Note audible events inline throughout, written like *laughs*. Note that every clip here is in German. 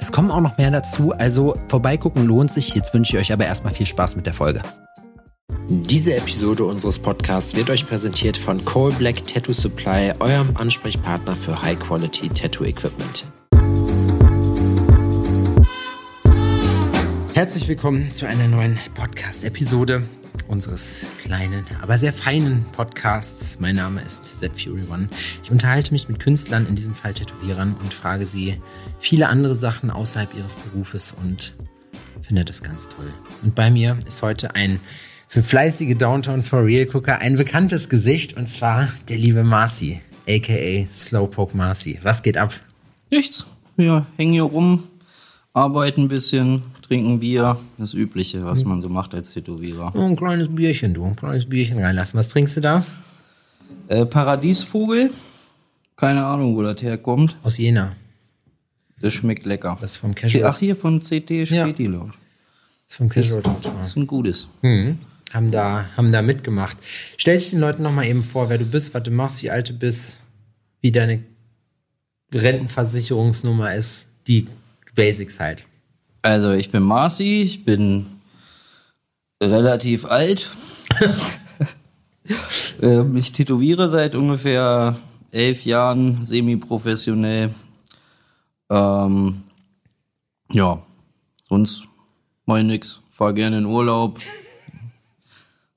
Es kommen auch noch mehr dazu, also vorbeigucken lohnt sich. Jetzt wünsche ich euch aber erstmal viel Spaß mit der Folge. Diese Episode unseres Podcasts wird euch präsentiert von Coal Black Tattoo Supply, eurem Ansprechpartner für High Quality Tattoo Equipment. Herzlich willkommen zu einer neuen Podcast-Episode unseres kleinen, aber sehr feinen Podcasts. Mein Name ist Z Fury One. Ich unterhalte mich mit Künstlern, in diesem Fall Tätowierern, und frage sie viele andere Sachen außerhalb ihres Berufes und finde das ganz toll. Und bei mir ist heute ein für fleißige Downtown for Real Gucker ein bekanntes Gesicht und zwar der liebe Marcy, aka Slowpoke Marcy. Was geht ab? Nichts. Wir hängen hier rum, arbeiten ein bisschen, trinken Bier. Das Übliche, was man so macht als Tätowierer. Oh, ein kleines Bierchen, du. Ein kleines Bierchen reinlassen. Was trinkst du da? Äh, Paradiesvogel. Keine Ahnung, wo das herkommt. Aus Jena. Das schmeckt lecker. Das ist vom Casual. Ach, hier von CT Späti, Lounge. Das ist vom Casual. Das ist ein gutes. Mhm. Haben da, haben da mitgemacht. Stell dich den Leuten nochmal eben vor, wer du bist, was du machst, wie alt du bist, wie deine Rentenversicherungsnummer ist, die Basics halt. Also, ich bin Marci, ich bin relativ alt. *laughs* Ähm, ich tätowiere seit ungefähr elf Jahren semi-professionell. Ähm, ja, sonst ich nix. Fahr gerne in Urlaub.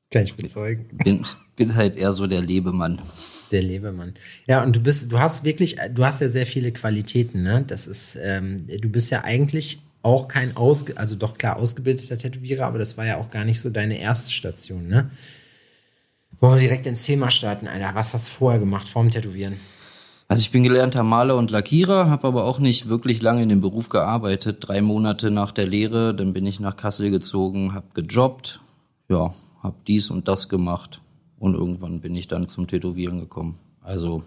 Kann ich bezeugen. Bin, bin halt eher so der Lebemann. Der Lebemann. Ja, und du bist, du hast wirklich, du hast ja sehr viele Qualitäten, ne? Das ist, ähm, du bist ja eigentlich auch kein ausge, also doch klar ausgebildeter Tätowierer, aber das war ja auch gar nicht so deine erste Station, ne? Wollen wir direkt ins Thema starten, Alter. Was hast du vorher gemacht vorm Tätowieren? Also ich bin gelernter Maler und Lackierer, habe aber auch nicht wirklich lange in dem Beruf gearbeitet. Drei Monate nach der Lehre, dann bin ich nach Kassel gezogen, habe gejobbt, ja, habe dies und das gemacht und irgendwann bin ich dann zum Tätowieren gekommen. Also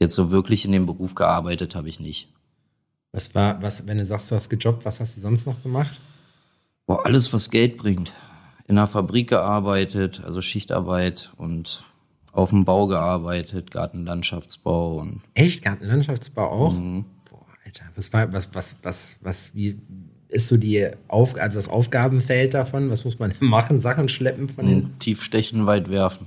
jetzt so wirklich in dem Beruf gearbeitet habe ich nicht. Was war, was, wenn du sagst, du hast gejobbt, was hast du sonst noch gemacht? Boah, alles, was Geld bringt. In einer Fabrik gearbeitet, also Schichtarbeit und auf dem Bau gearbeitet, Gartenlandschaftsbau und Echt? Gartenlandschaftsbau auch? Boah, Alter. Was war, was, was, was, was, wie ist so die Auf, also das Aufgabenfeld davon? Was muss man *laughs* machen? Sachen schleppen von den. tief stechen, weit werfen.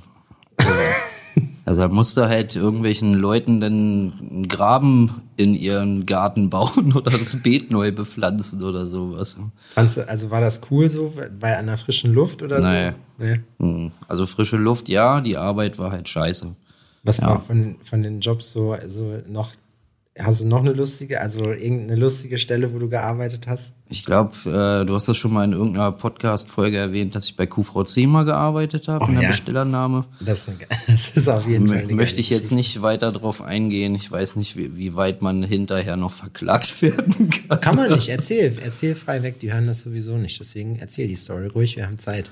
Also er musste halt irgendwelchen Leuten dann einen Graben in ihren Garten *laughs* bauen oder das Beet neu bepflanzen oder sowas. Fandst du, also war das cool so bei einer frischen Luft oder Nee. so? Nee. Hm. Also frische Luft, ja, die Arbeit war halt scheiße. Was Ja. war von, von den Jobs so, so noch, hast du noch eine lustige, also irgendeine lustige Stelle, wo du gearbeitet hast? Ich glaube, äh, du hast das schon mal in irgendeiner Podcast-Folge erwähnt, dass ich bei QVC mal gearbeitet habe, Oh, in der ja. Bestellernahme. Das, *laughs* das ist auf jeden Fall. Möchte ich jetzt nicht weiter drauf eingehen. Ich weiß nicht, wie, wie weit man hinterher noch verklagt *laughs* werden kann. Kann man nicht, erzähl, erzähl frei weg, die hören das sowieso nicht. Deswegen erzähl die Story ruhig, wir haben Zeit.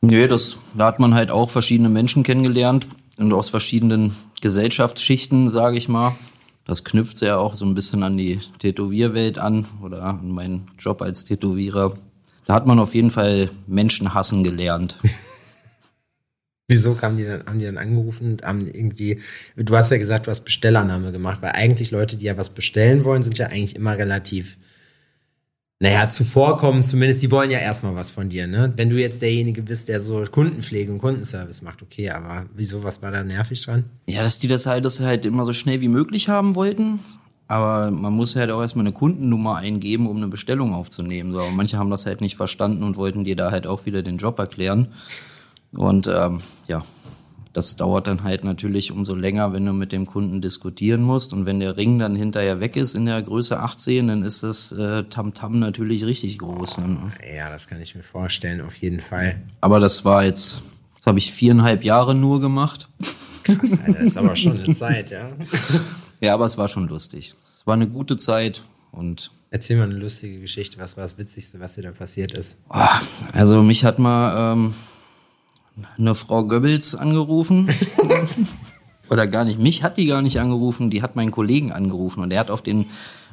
Nee, das, da hat man halt auch verschiedene Menschen kennengelernt und aus verschiedenen Gesellschaftsschichten, sage ich mal. Das knüpft ja auch so ein bisschen an die Tätowierwelt an oder an meinen Job als Tätowierer. Da hat man auf jeden Fall Menschen hassen gelernt. *laughs* Wieso kamen die dann, haben die dann angerufen und haben irgendwie, du hast ja gesagt, du hast Bestellername gemacht, weil eigentlich Leute, die ja was bestellen wollen, sind ja eigentlich immer relativ, naja, zuvorkommen, zumindest, die wollen ja erstmal was von dir, ne? Wenn du jetzt derjenige bist, der so Kundenpflege und Kundenservice macht, okay, aber wieso, was war da nervig dran? Ja, dass die das halt, das halt immer so schnell wie möglich haben wollten. Aber man muss halt auch erstmal eine Kundennummer eingeben, um eine Bestellung aufzunehmen. So, manche haben das halt nicht verstanden und wollten dir da halt auch wieder den Job erklären. Und ähm, ja, das dauert dann halt natürlich umso länger, wenn du mit dem Kunden diskutieren musst. Und wenn der Ring dann hinterher weg ist in der Größe 18, dann ist das äh, Tamtam natürlich richtig groß. Ne? Ja, das kann ich mir vorstellen, auf jeden Fall. Aber das war jetzt, das habe ich viereinhalb Jahre nur gemacht. Krass, Alter, das ist aber schon eine *laughs* Zeit, ja. Ja, aber es war schon lustig. Es war eine gute Zeit, Und Erzähl mal eine lustige Geschichte. Was war das Witzigste, was dir da passiert ist? Ah, also mich hat mal ähm, eine Frau Goebbels angerufen. *laughs* Oder gar nicht. Mich hat die gar nicht angerufen, die hat meinen Kollegen angerufen und der hat auf den,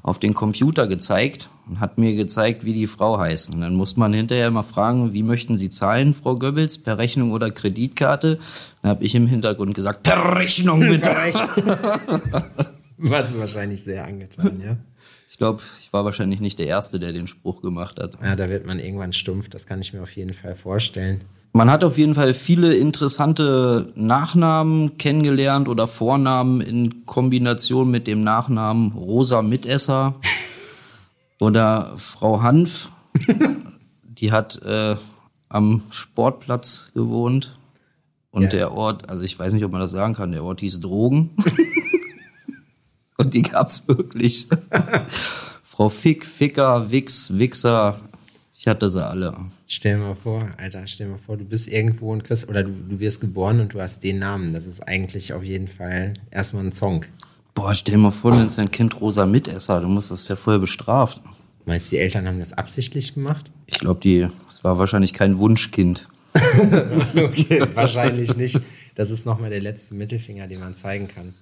auf den Computer gezeigt und hat mir gezeigt, wie die Frau heißt. Und dann muss man hinterher mal fragen, wie möchten Sie zahlen, Frau Goebbels, per Rechnung oder Kreditkarte? Dann habe ich im Hintergrund gesagt, per Rechnung *laughs* bitte. Du wahrscheinlich sehr angetan, ja? Ich glaube, ich war wahrscheinlich nicht der Erste, der den Spruch gemacht hat. Ja, da wird man irgendwann stumpf, das kann ich mir auf jeden Fall vorstellen. Man hat auf jeden Fall viele interessante Nachnamen kennengelernt oder Vornamen in Kombination mit dem Nachnamen Rosa Mitesser *laughs* oder Frau Hanf. *laughs* Die hat äh, am Sportplatz gewohnt. Und ja. der Ort, also ich weiß nicht, ob man das sagen kann, der Ort hieß Drogen. *laughs* Und die gab's wirklich. Frau Fick, Ficker, Wix, Wichser, ich hatte sie alle. Stell dir mal vor, Alter, stell dir mal vor, du bist irgendwo und kriegst, oder du, du wirst geboren und du hast den Namen. Das ist eigentlich auf jeden Fall erstmal ein Song. Boah, stell dir mal vor, du nennst dein Kind rosa Mitesser, du musst das ja voll bestraft. Meinst du, die Eltern haben das absichtlich gemacht? Ich glaube, die, es war wahrscheinlich kein Wunschkind. *laughs* okay, wahrscheinlich nicht. Das ist nochmal der letzte Mittelfinger, den man zeigen kann.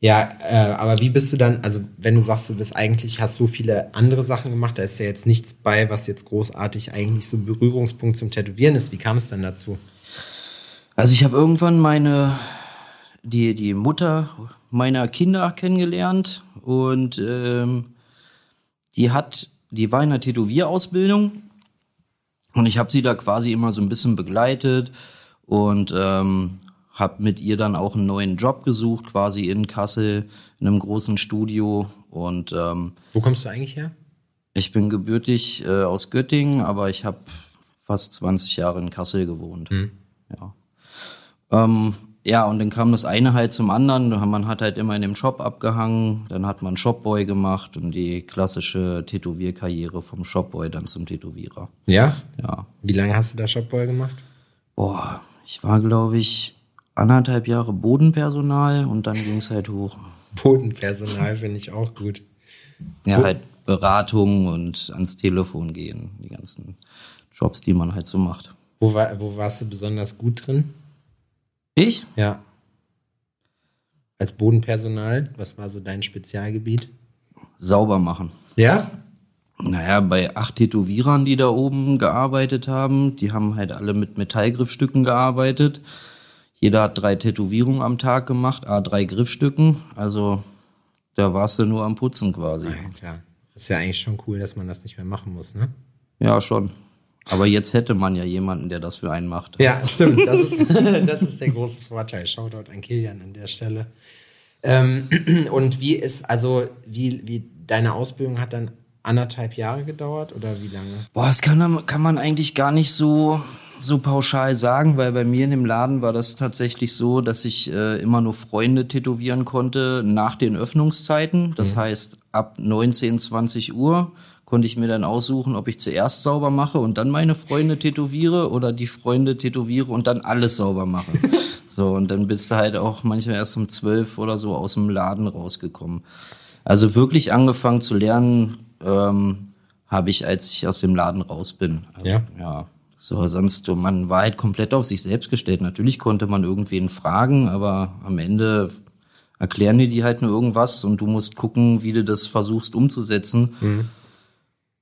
Ja, äh, aber wie bist du dann, also wenn du sagst, du bist eigentlich, hast so viele andere Sachen gemacht, da ist ja jetzt nichts bei, was jetzt großartig eigentlich so Berührungspunkt zum Tätowieren ist. Wie kam es dann dazu? Also ich habe irgendwann meine, die, die Mutter meiner Kinder kennengelernt und ähm, die hat, die war in der Tätowierausbildung und ich habe sie da quasi immer so ein bisschen begleitet und ähm, habe mit ihr dann auch einen neuen Job gesucht, quasi in Kassel, in einem großen Studio. Und ähm, wo kommst du eigentlich her? Ich bin gebürtig äh, aus Göttingen, aber ich habe fast 20 Jahre in Kassel gewohnt. Mhm. Ja. Ähm, ja, und dann kam das eine halt zum anderen. Man hat halt immer in dem Shop abgehangen, dann hat man Shopboy gemacht und die klassische Tätowierkarriere vom Shopboy dann zum Tätowierer. Ja? Ja. Wie lange hast du da Shopboy gemacht? Boah, ich war, glaube ich, anderthalb Jahre Bodenpersonal und dann ging es halt hoch. Bodenpersonal finde ich auch gut. Ja, halt Beratung und ans Telefon gehen, die ganzen Jobs, die man halt so macht. Wo, war, wo warst du besonders gut drin? Ich? Ja. Als Bodenpersonal, was war so dein Spezialgebiet? Sauber machen. Ja? Naja, bei acht Tätowierern, die da oben gearbeitet haben, die haben halt alle mit Metallgriffstücken gearbeitet. Jeder hat drei Tätowierungen am Tag gemacht, a drei Griffstücken. Also da warst du nur am Putzen quasi. Alter, ist ja eigentlich schon cool, dass man das nicht mehr machen muss, ne? Ja, schon. Aber jetzt hätte man ja jemanden, der das für einen macht. Ja, stimmt. Das ist, *laughs* das ist der große Vorteil. Shoutout an Kilian an der Stelle. Ähm, und wie ist, also, wie, wie deine Ausbildung hat dann anderthalb Jahre gedauert oder wie lange? Boah, das kann, kann man eigentlich gar nicht so so pauschal sagen, weil bei mir in dem Laden war das tatsächlich so, dass ich äh, immer nur Freunde tätowieren konnte nach den Öffnungszeiten. Das mhm. heißt, ab 19, 20 Uhr konnte ich mir dann aussuchen, ob ich zuerst sauber mache und dann meine Freunde tätowiere oder die Freunde tätowiere und dann alles sauber mache. *laughs* so, und dann bist du halt auch manchmal erst um 12 oder so aus dem Laden rausgekommen. Also wirklich angefangen zu lernen, ähm, habe ich, als ich aus dem Laden raus bin. Also, ja. Ja. So, sonst, man war halt komplett auf sich selbst gestellt. Natürlich konnte man irgendwen fragen, aber am Ende erklären die die halt nur irgendwas und du musst gucken, wie du das versuchst umzusetzen. Mhm.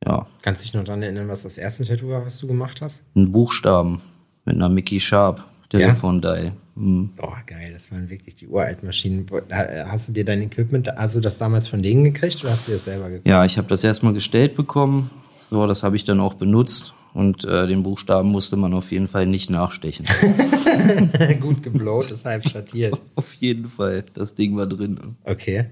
Ja. Kannst du dich noch daran erinnern, was das erste Tattoo war, was du gemacht hast? Ein Buchstaben mit einer Mickey Sharp Telefondial. Ja? Mhm. Boah, geil, das waren wirklich die uralten Maschinen. Hast du dir dein Equipment, hast du das damals von denen gekriegt oder hast du das selber gekriegt? Ja, ich habe das erstmal gestellt bekommen. So, das habe ich dann auch benutzt und äh, den Buchstaben musste man auf jeden Fall nicht nachstechen. *laughs* Gut geblowt, deshalb schattiert. *laughs* auf jeden Fall, das Ding war drin. Okay.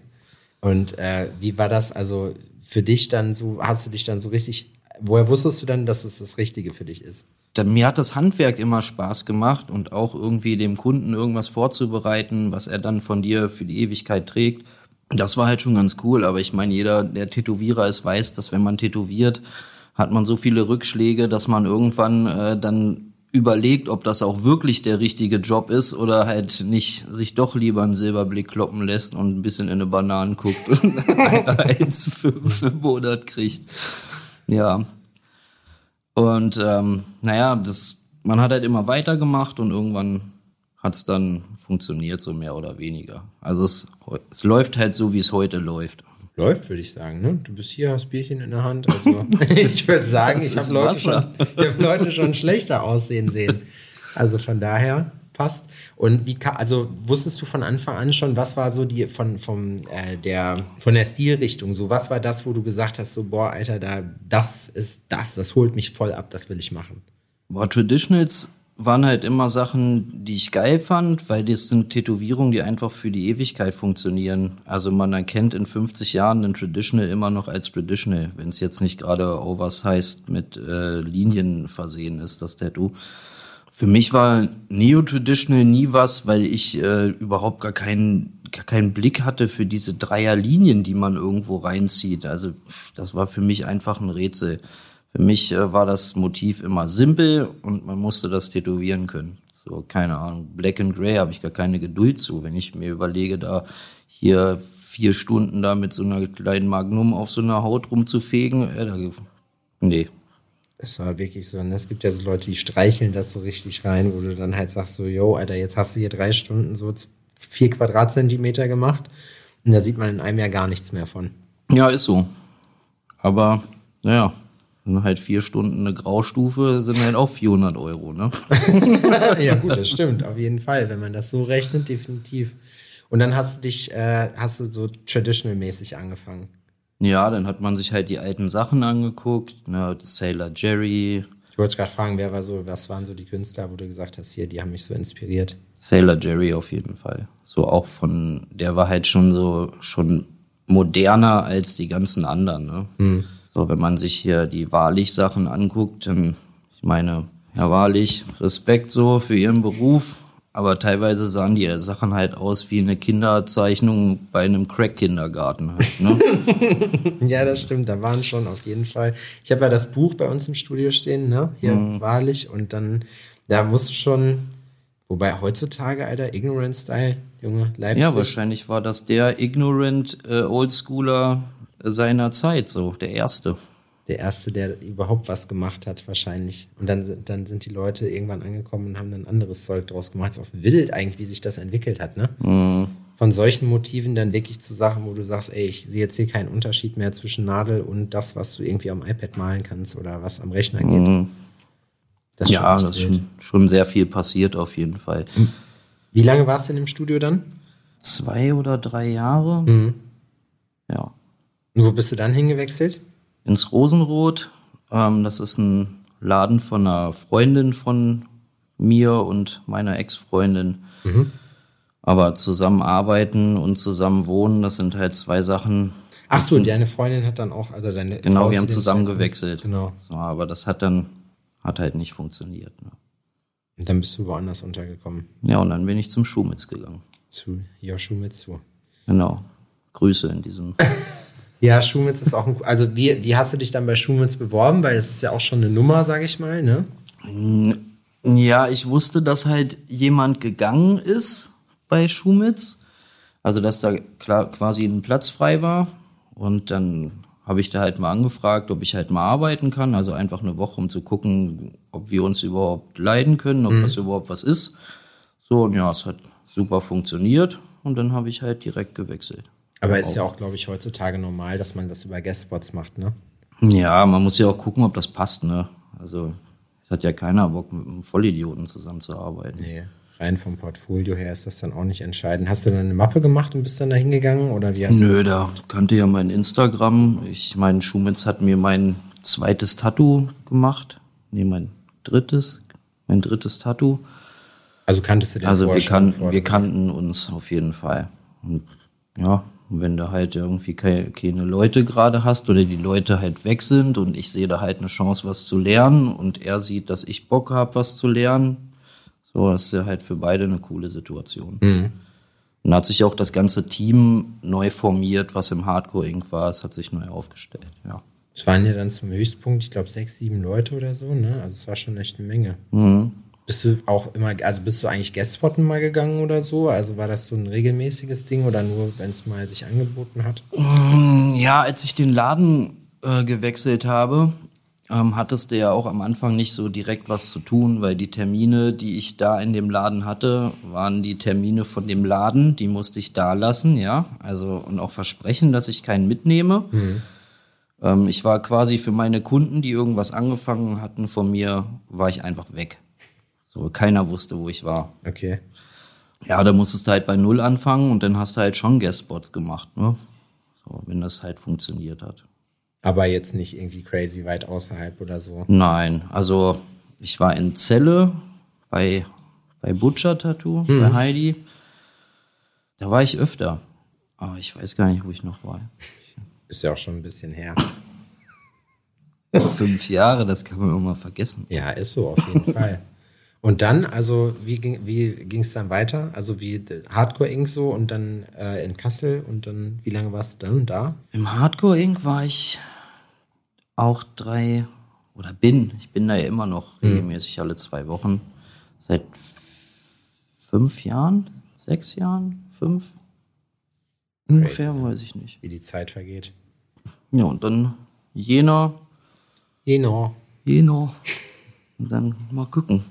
Und äh, wie war das also für dich dann so, hast du dich dann so richtig, woher wusstest du dann, dass es das Richtige für dich ist? Mir hat das Handwerk immer Spaß gemacht und auch irgendwie dem Kunden irgendwas vorzubereiten, was er dann von dir für die Ewigkeit trägt. Das war halt schon ganz cool, aber ich meine, jeder, der Tätowierer ist, weiß, dass wenn man tätowiert, hat man so viele Rückschläge, dass man irgendwann äh, dann überlegt, ob das auch wirklich der richtige Job ist oder halt nicht sich doch lieber einen Silberblick kloppen lässt und ein bisschen in eine Bananen guckt und *laughs* eins für, für Monat kriegt. Ja. Und ähm, naja, das, man hat halt immer weitergemacht und irgendwann hat es dann funktioniert, so mehr oder weniger. Also es, es läuft halt so, wie es heute läuft. Läuft, würde ich sagen. Ne? Du bist hier, hast Bierchen in der Hand. Also *laughs* *laughs* ich würde sagen, Das ich habe Leute, schon, ich hab Leute schon schlechter aussehen sehen. Also von daher passt. Und wie also wusstest du von Anfang an schon, was war so die von vom äh, der von der Stilrichtung so, was war das, wo du gesagt hast, so boah, Alter, da das ist das, das holt mich voll ab, das will ich machen. Boah, Traditionals waren halt immer Sachen, die ich geil fand, weil das sind Tätowierungen, die einfach für die Ewigkeit funktionieren. Also man erkennt in 50 Jahren einen Traditional immer noch als Traditional, wenn es jetzt nicht gerade oversized mit äh, Linien versehen ist, das Tattoo. Für mich war Neo-Traditional nie was, weil ich äh, überhaupt gar keinen, gar keinen Blick hatte für diese Dreierlinien, die man irgendwo reinzieht. Also pff, das war für mich einfach ein Rätsel. Für mich äh, war das Motiv immer simpel und man musste das tätowieren können. So, keine Ahnung, Black and Grey habe ich gar keine Geduld zu. Wenn ich mir überlege, da hier vier Stunden da mit so einer kleinen Magnum auf so einer Haut rumzufegen, äh, da, nee, Das war wirklich so. Und es gibt ja so Leute, die streicheln das so richtig rein, wo du dann halt sagst so, yo, Alter, jetzt hast du hier drei Stunden so vier Quadratzentimeter gemacht und da sieht man in einem Jahr gar nichts mehr von. Ja, ist so. Aber, naja, wenn halt vier Stunden eine Graustufe sind halt auch 400 Euro, ne? *laughs* ja, gut, das stimmt, auf jeden Fall. Wenn man das so rechnet, definitiv. Und dann hast du dich, äh, hast du so traditional-mäßig angefangen. Ja, dann hat man sich halt die alten Sachen angeguckt, ne, Sailor Jerry, Ich wollte gerade fragen, wer war so, was waren so die Künstler, wo du gesagt hast, hier, die haben mich so inspiriert. Sailor Jerry auf jeden Fall. So auch von, der war halt schon so, schon moderner als die ganzen anderen, ne? So, wenn man sich hier die Wahrlich-Sachen anguckt, dann, ich meine, Herr Wahrlich, Respekt so für Ihren Beruf, aber teilweise sahen die Sachen halt aus wie eine Kinderzeichnung bei einem Crack-Kindergarten halt, ne? *laughs* Ja, das stimmt, da waren schon auf jeden Fall. Ich habe ja das Buch bei uns im Studio stehen, ne? Hier wahrlich. Und dann, da musst du schon, wobei heutzutage, Alter, Ignorant Style, Junge, Leipzig. Ja, wahrscheinlich war das der ignorant äh, Oldschooler seiner Zeit, so der erste. Der erste, der überhaupt was gemacht hat, wahrscheinlich. Und dann, sind- dann sind die Leute irgendwann angekommen und haben dann anderes Zeug draus gemacht. Ist auch wild eigentlich, wie sich das entwickelt hat, ne? Von solchen Motiven dann wirklich zu Sachen, wo du sagst, ey, ich sehe jetzt hier keinen Unterschied mehr zwischen Nadel und das, was du irgendwie am iPad malen kannst oder was am Rechner geht. Das ist ja, das ist schon, schon sehr viel passiert auf jeden Fall. Wie lange warst du denn im Studio dann? Zwei oder drei Jahre. Ja. Und wo bist du dann hingewechselt? Ins Rosenrot. Ähm, das ist ein Laden von einer Freundin von mir und meiner Ex-Freundin. Aber zusammenarbeiten und zusammen wohnen, das sind halt zwei Sachen. Ach so, deine Freundin hat dann auch, also deine Genau, Frau wir haben zusammen gewechselt. Genau. So, aber das hat dann, hat halt nicht funktioniert. Ne? Und dann bist du woanders untergekommen. Ja, und dann bin ich zum Schumitz gegangen. Zu Joshua Mitsu. Genau. Grüße in diesem. *laughs* Ja, Schumitz ist auch ein, also wie, wie hast du dich dann bei Schumitz beworben? Weil es ist ja auch schon eine Nummer, sag ich mal, ne? Ja, ich wusste, dass halt jemand gegangen ist bei Schumitz. Also, dass da klar, quasi ein Platz frei war. Und dann habe ich da halt mal angefragt, ob ich halt mal arbeiten kann. Also einfach eine Woche, um zu gucken, ob wir uns überhaupt leiden können, ob das überhaupt was ist. So, und ja, es hat super funktioniert. Und dann habe ich halt direkt gewechselt. Aber ist ja auch, glaube ich, heutzutage normal, dass man das über Guestspots macht, ne? Ja, man muss ja auch gucken, ob das passt, ne? Also, es hat ja keiner Bock, mit einem Vollidioten zusammenzuarbeiten. Nee. Rein vom Portfolio her ist das dann auch nicht entscheidend. Hast du dann eine Mappe gemacht und bist dann da hingegangen? Oder wie hast du Nö, das? da kannte ja mein Instagram. Ich meine, Schumitz hat mir mein zweites Tattoo gemacht. Nee, mein drittes. Mein drittes Tattoo. Also kanntest du den Also wir bevor wir kannten uns auf jeden Fall. Und ja, wenn du halt irgendwie keine, Leute gerade hast oder die Leute halt weg sind und ich sehe da halt eine Chance, was zu lernen und er sieht, dass ich Bock habe, was zu lernen, so, das ist ja halt für beide eine coole Situation. Mhm. Dann hat sich auch das ganze Team neu formiert, was im Hardcore Inc. war. Es hat sich neu aufgestellt, ja. Es waren ja dann zum Höchstpunkt, ich glaube, sechs, sieben Leute oder so, ne? Also es war schon echt eine Menge. Mhm. Bist du auch immer, also bist du eigentlich Guestspotten mal gegangen oder so? Also war das so ein regelmäßiges Ding oder nur, wenn es mal sich angeboten hat? Ja, als ich den Laden äh, gewechselt habe, ähm, hattest du ja auch am Anfang nicht so direkt was zu tun, weil die Termine, die ich da in dem Laden hatte, waren die Termine von dem Laden, die musste ich da lassen, ja. Also und auch versprechen, dass ich keinen mitnehme. Ähm, ich war quasi für meine Kunden, die irgendwas angefangen hatten von mir, war ich einfach weg. So, keiner wusste, wo ich war. Okay. Ja, da musstest du halt bei Null anfangen und dann hast du halt schon Guestspots gemacht, ne? So, wenn das halt funktioniert hat. Aber jetzt nicht irgendwie crazy weit außerhalb oder so. Nein, also ich war in Celle bei, bei Butcher Tattoo, bei Heidi. Da war ich öfter. Aber ich weiß gar nicht, wo ich noch war. Ist ja auch schon ein bisschen her. Fünf Jahre, das kann man immer vergessen. Ja, ist so, auf jeden Fall. *laughs* Und dann, also wie ging wie ging's dann weiter? Also wie Hardcore Inc. so und dann äh, in Kassel und dann, wie lange warst du dann da? Im Hardcore Inc. war ich auch drei oder bin, ich bin da ja immer noch regelmäßig alle zwei Wochen. Seit fünf Jahren, sechs Jahren, fünf? Ungefähr, weiß ich nicht. Wie die Zeit vergeht. Ja, und dann Jena, Genau. Jena. Und dann mal gucken.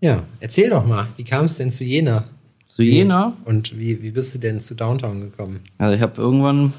Ja, erzähl doch mal, wie kam es denn zu Jena? Zu Jena, Und wie, wie bist du denn zu Downtown gekommen? also ich habe irgendwann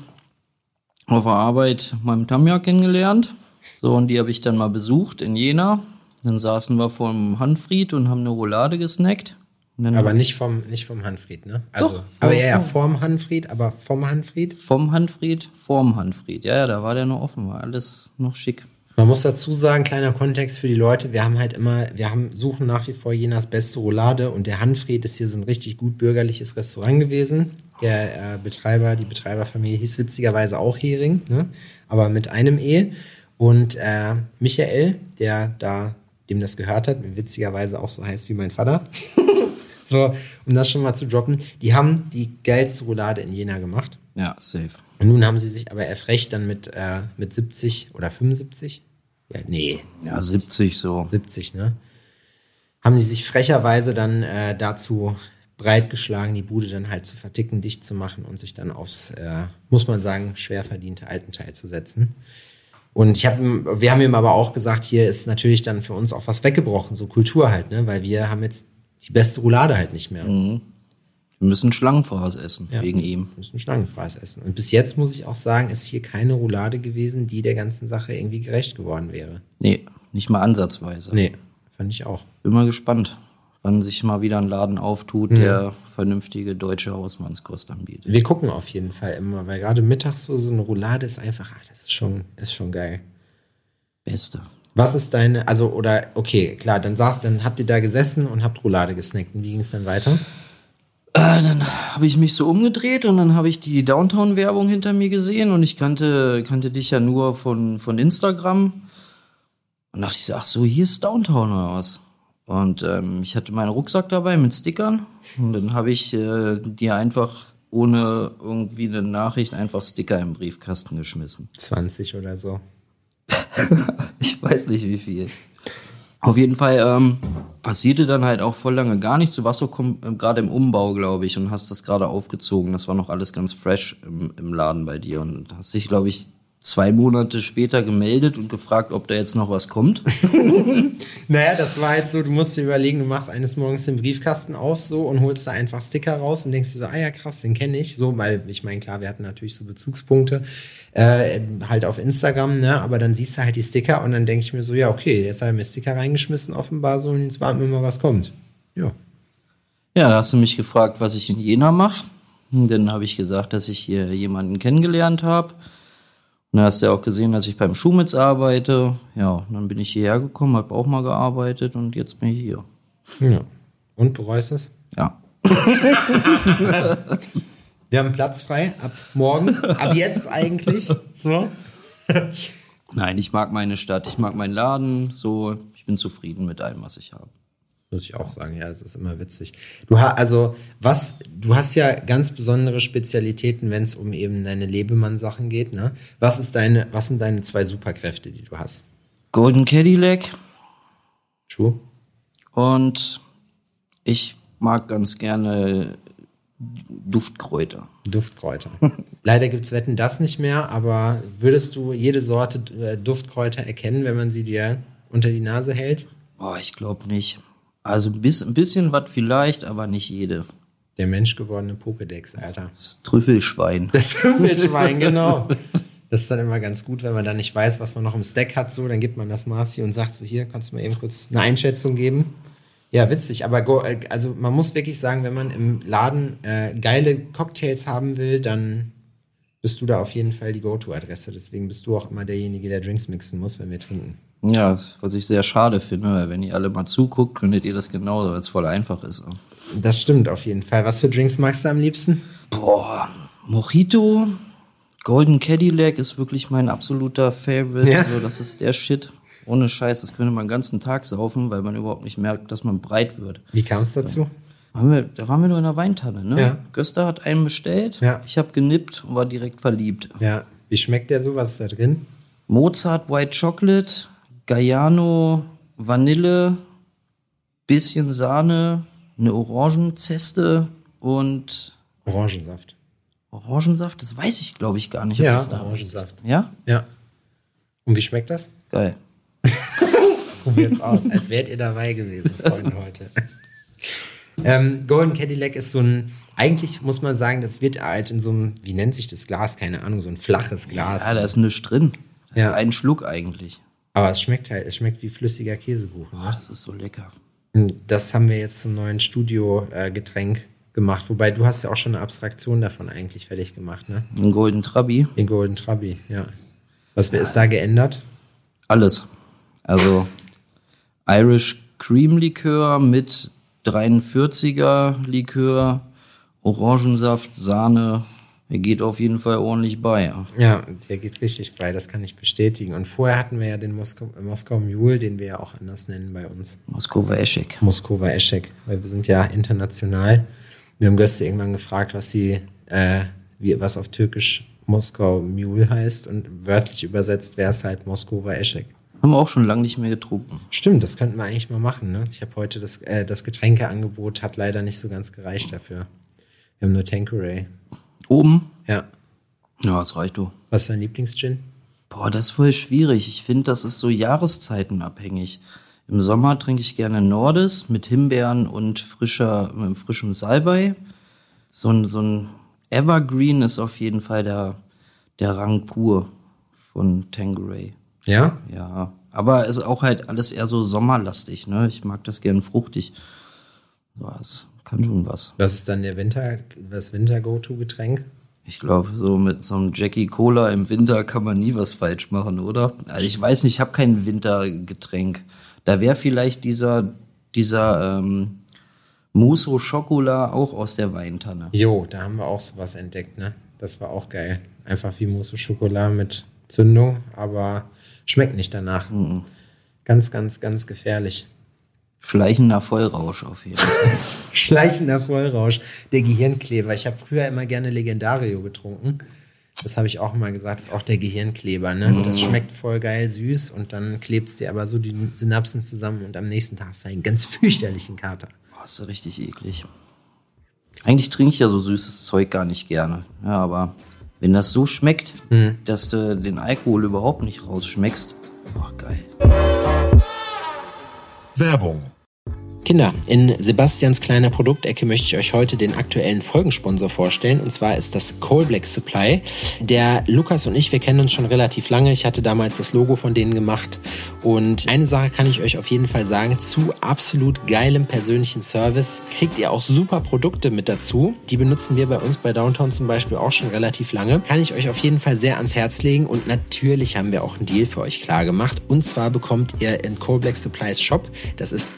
auf der Arbeit meinen Tamja kennengelernt. So, und die habe ich dann mal besucht in Jena. Dann saßen wir vor dem Hanfried und haben eine Roulade gesnackt. Aber nicht vom, nicht vom Hanfried, ne? Also, Doch, aber vom- ja, ja, vorm Hanfried, aber vom Hanfried. vom Hanfried, vorm Hanfried. Ja, ja, da war der noch offen, war alles noch schick. Man muss dazu sagen, kleiner Kontext für die Leute, wir haben halt immer, wir haben, suchen nach wie vor Jenas beste Roulade und der Hanfried ist hier so ein richtig gut bürgerliches Restaurant gewesen. Der äh, Betreiber, die Betreiberfamilie hieß witzigerweise auch Hering, ne? aber mit einem E. Und äh, Michael, der da, dem das gehört hat, witzigerweise auch so heißt wie mein Vater, *laughs* so, um das schon mal zu droppen, die haben die geilste Roulade in Jena gemacht. Ja, safe. Und nun haben sie sich aber erfrecht dann mit, äh, mit 70 oder 75. Ja, nee, Ja, 70 so. 70, ne? Haben die sich frecherweise dann äh, dazu breitgeschlagen, die Bude dann halt zu verticken, dicht zu machen und sich dann aufs, äh, muss man sagen, schwer verdiente Altenteil zu setzen. Und ich hab, ihm- wir haben ihm aber auch gesagt, hier ist natürlich dann für uns auch was weggebrochen, so Kultur halt, ne? Weil wir haben jetzt die beste Roulade halt nicht mehr. Wir müssen Schlangenfraß essen, Ja. wegen ihm. Wir müssen Schlangenfraß essen. Und bis jetzt muss ich auch sagen, ist hier keine Roulade gewesen, die der ganzen Sache irgendwie gerecht geworden wäre. Nee, nicht mal ansatzweise. Nee, fand ich auch. Bin mal gespannt, wann sich mal wieder ein Laden auftut, der vernünftige deutsche Hausmannskost anbietet. Wir gucken auf jeden Fall immer, weil gerade mittags so, so eine Roulade ist einfach, ah, das ist schon, ist schon geil. Beste. Was ist deine, also, oder, okay, klar, dann saß, dann habt ihr da gesessen und habt Roulade gesnackt. Und wie ging es dann weiter? Äh, dann habe ich mich so umgedreht und dann habe ich die Downtown-Werbung hinter mir gesehen und ich kannte, kannte dich ja nur von, von Instagram. Und dachte ich so, ach so, hier ist Downtown oder was? Und ähm, ich hatte meinen Rucksack dabei mit Stickern und dann habe ich äh, dir einfach ohne irgendwie eine Nachricht einfach Sticker im Briefkasten geschmissen. 20 oder so. *laughs* Ich weiß nicht wie viel. Auf jeden Fall ähm, passierte dann halt auch voll lange gar nichts. Du warst doch ähm, gerade im Umbau, glaube ich, und hast das gerade aufgezogen. Das war noch alles ganz fresh im, im Laden bei dir und hast dich, glaube ich, zwei Monate später gemeldet und gefragt, ob da jetzt noch was kommt. *laughs* Naja, das war halt so, du musst dir überlegen, du machst eines Morgens den Briefkasten auf so und holst da einfach Sticker raus und denkst dir so, ah ja, krass, den kenne ich. So, weil ich meine, klar, wir hatten natürlich so Bezugspunkte äh, halt auf Instagram, ne? Aber dann siehst du halt die Sticker und dann denke ich mir so, ja, okay, jetzt hat er mir Sticker reingeschmissen offenbar so und jetzt warten wir mal, was kommt. Ja. Ja, da hast du mich gefragt, was ich in Jena mache. Dann habe ich gesagt, dass ich hier jemanden kennengelernt habe. Und dann hast du ja auch gesehen, dass ich beim Schumitz arbeite. Ja, dann bin ich hierher gekommen, habe auch mal gearbeitet und jetzt bin ich hier. ja. Und bereust es? Ja. *laughs* Wir haben Platz frei ab morgen, ab jetzt eigentlich. So. Nein, ich mag meine Stadt, ich mag meinen Laden, so, ich bin zufrieden mit allem, was ich habe. Muss ich auch sagen, ja, das ist immer witzig. Du hast also was, du hast ja ganz besondere Spezialitäten, wenn es um eben deine Lebemann-Sachen geht, ne? Was ist deine, was sind deine zwei Superkräfte, die du hast? Golden Cadillac Schuh? Und ich mag ganz gerne Duftkräuter. Duftkräuter. *laughs* Leider gibt's Wetten das nicht mehr, aber würdest du jede Sorte äh, Duftkräuter erkennen, wenn man sie dir unter die Nase hält? Boah, ich glaube nicht. Also ein bisschen, ein bisschen was vielleicht, aber nicht jede. Der menschgewordene Pokédex, Alter. Das Trüffelschwein. Das Trüffelschwein, genau. Das ist dann immer ganz gut, wenn man dann nicht weiß, was man noch im Stack hat, so, dann gibt man das Marci und sagt so, hier, kannst du mir eben kurz eine Einschätzung geben? Ja, witzig, aber go, also man muss wirklich sagen, wenn man im Laden äh, geile Cocktails haben will, dann bist du da auf jeden Fall die Go-To-Adresse. Deswegen bist du auch immer derjenige, der Drinks mixen muss, wenn wir trinken. Ja, was ich sehr schade finde, weil wenn ihr alle mal zuguckt, könntet ihr das genauso, weil es voll einfach ist. Das stimmt auf jeden Fall. Was für Drinks magst du am liebsten? Boah, Mojito, Golden Cadillac ist wirklich mein absoluter Favorite. Ja. Also das ist der Shit. Ohne Scheiß, das könnte man den ganzen Tag saufen, weil man überhaupt nicht merkt, dass man breit wird. Wie kam es dazu? Waren wir, da waren wir nur in der Weintanne, ne? Ja. Göster hat einen bestellt, Ja. ich habe genippt und war direkt verliebt. Ja. Wie schmeckt der so? Was ist da drin? Mozart White Chocolate, Galliano Vanille, bisschen Sahne, eine Orangenzeste und Orangensaft. Orangensaft, das weiß ich glaube ich gar nicht. Ja, das da ist. Orangensaft. Ja? Ja. Und wie schmeckt das? Geil. *laughs* Probiert's aus, als wärt ihr dabei gewesen, Freunde, heute. ähm, Golden Cadillac ist so ein, eigentlich muss man sagen, das wird halt in so einem, wie nennt sich das Glas? Keine Ahnung, so ein flaches Glas. Ja, da ist nichts drin. Das Ja. ist ein Schluck eigentlich. Aber es schmeckt halt, es schmeckt wie flüssiger Käsekuchen. Ne? das ist so lecker. Das haben wir jetzt zum neuen Studio-Getränk gemacht. Wobei du hast ja auch schon eine Abstraktion davon eigentlich fertig gemacht, ne? Ein Golden Trabi, Den Golden Trabi, ja. Was ist da geändert? alles. Also Irish Cream Likör mit 43er Likör, Orangensaft, Sahne. Er geht auf jeden Fall ordentlich bei. Ja, der geht richtig frei, das kann ich bestätigen. Und vorher hatten wir ja den Moskau, Moskau Mule, den wir ja auch anders nennen bei uns. Moskowa Eschek. Moskova Eschek, weil wir sind ja international. Wir haben Göste irgendwann gefragt, was sie, äh, wie, was auf Türkisch Moskau Mule heißt und wörtlich übersetzt wäre es halt Moskova Eschek. Haben wir auch schon lange nicht mehr getrunken. Stimmt, das könnten wir eigentlich mal machen. Ne? Ich habe heute das, äh, das Getränkeangebot hat leider nicht so ganz gereicht dafür. Wir haben nur Tanqueray. Oben? Ja. Ja, das reicht du. Was ist dein Lieblingsgin? Boah, das ist voll schwierig. Ich finde, das ist so jahreszeitenabhängig. Im Sommer trinke ich gerne Nordes mit Himbeeren und frischer, mit frischem Salbei. So ein, so ein Evergreen ist auf jeden Fall der, der Rang pur von Tangeray. Ja? Ja, aber es ist auch halt alles eher so sommerlastig, ne? Ich mag das gern fruchtig. So, das kann schon was. Was ist dann der Winter, das Winter-Go-To-Getränk? Ich glaube, so mit so einem Jackie Cola im Winter kann man nie was falsch machen, oder? Also ich weiß nicht, ich habe kein Wintergetränk. Da wäre vielleicht dieser, dieser ähm, Musso Schokola auch aus der Weintanne. Jo, da haben wir auch sowas entdeckt, ne? Das war auch geil. Einfach wie Mousse au Chocolat mit Zündung, aber schmeckt nicht danach. Ganz, ganz, ganz gefährlich. Schleichender Vollrausch auf jeden Fall. *laughs* Schleichender Vollrausch, der Gehirnkleber. Ich habe früher immer gerne Legendario getrunken. Das habe ich auch mal gesagt, das ist auch der Gehirnkleber. Ne? Und das schmeckt voll geil süß und dann klebst dir aber so die Synapsen zusammen und am nächsten Tag hast du einen ganz fürchterlichen Kater. Boah, ist ja richtig eklig. Eigentlich trinke ich ja so süßes Zeug gar nicht gerne. Ja, aber wenn das so schmeckt, dass du den Alkohol überhaupt nicht rausschmeckst, boah, geil. Werbung. Kinder, in Sebastians kleiner Produktecke möchte ich euch heute den aktuellen Folgensponsor vorstellen. Und zwar ist das Coal Black Supply. Der Lukas und ich, wir kennen uns schon relativ lange. Ich hatte damals das Logo von denen gemacht. Und eine Sache kann ich euch auf jeden Fall sagen. Zu absolut geilem persönlichen Service kriegt ihr auch super Produkte mit dazu. Die benutzen wir bei uns bei Downtown zum Beispiel auch schon relativ lange. Kann ich euch auf jeden Fall sehr ans Herz legen. Und natürlich haben wir auch einen Deal für euch klar gemacht. Und zwar bekommt ihr in Coal Black Supplies Shop, das ist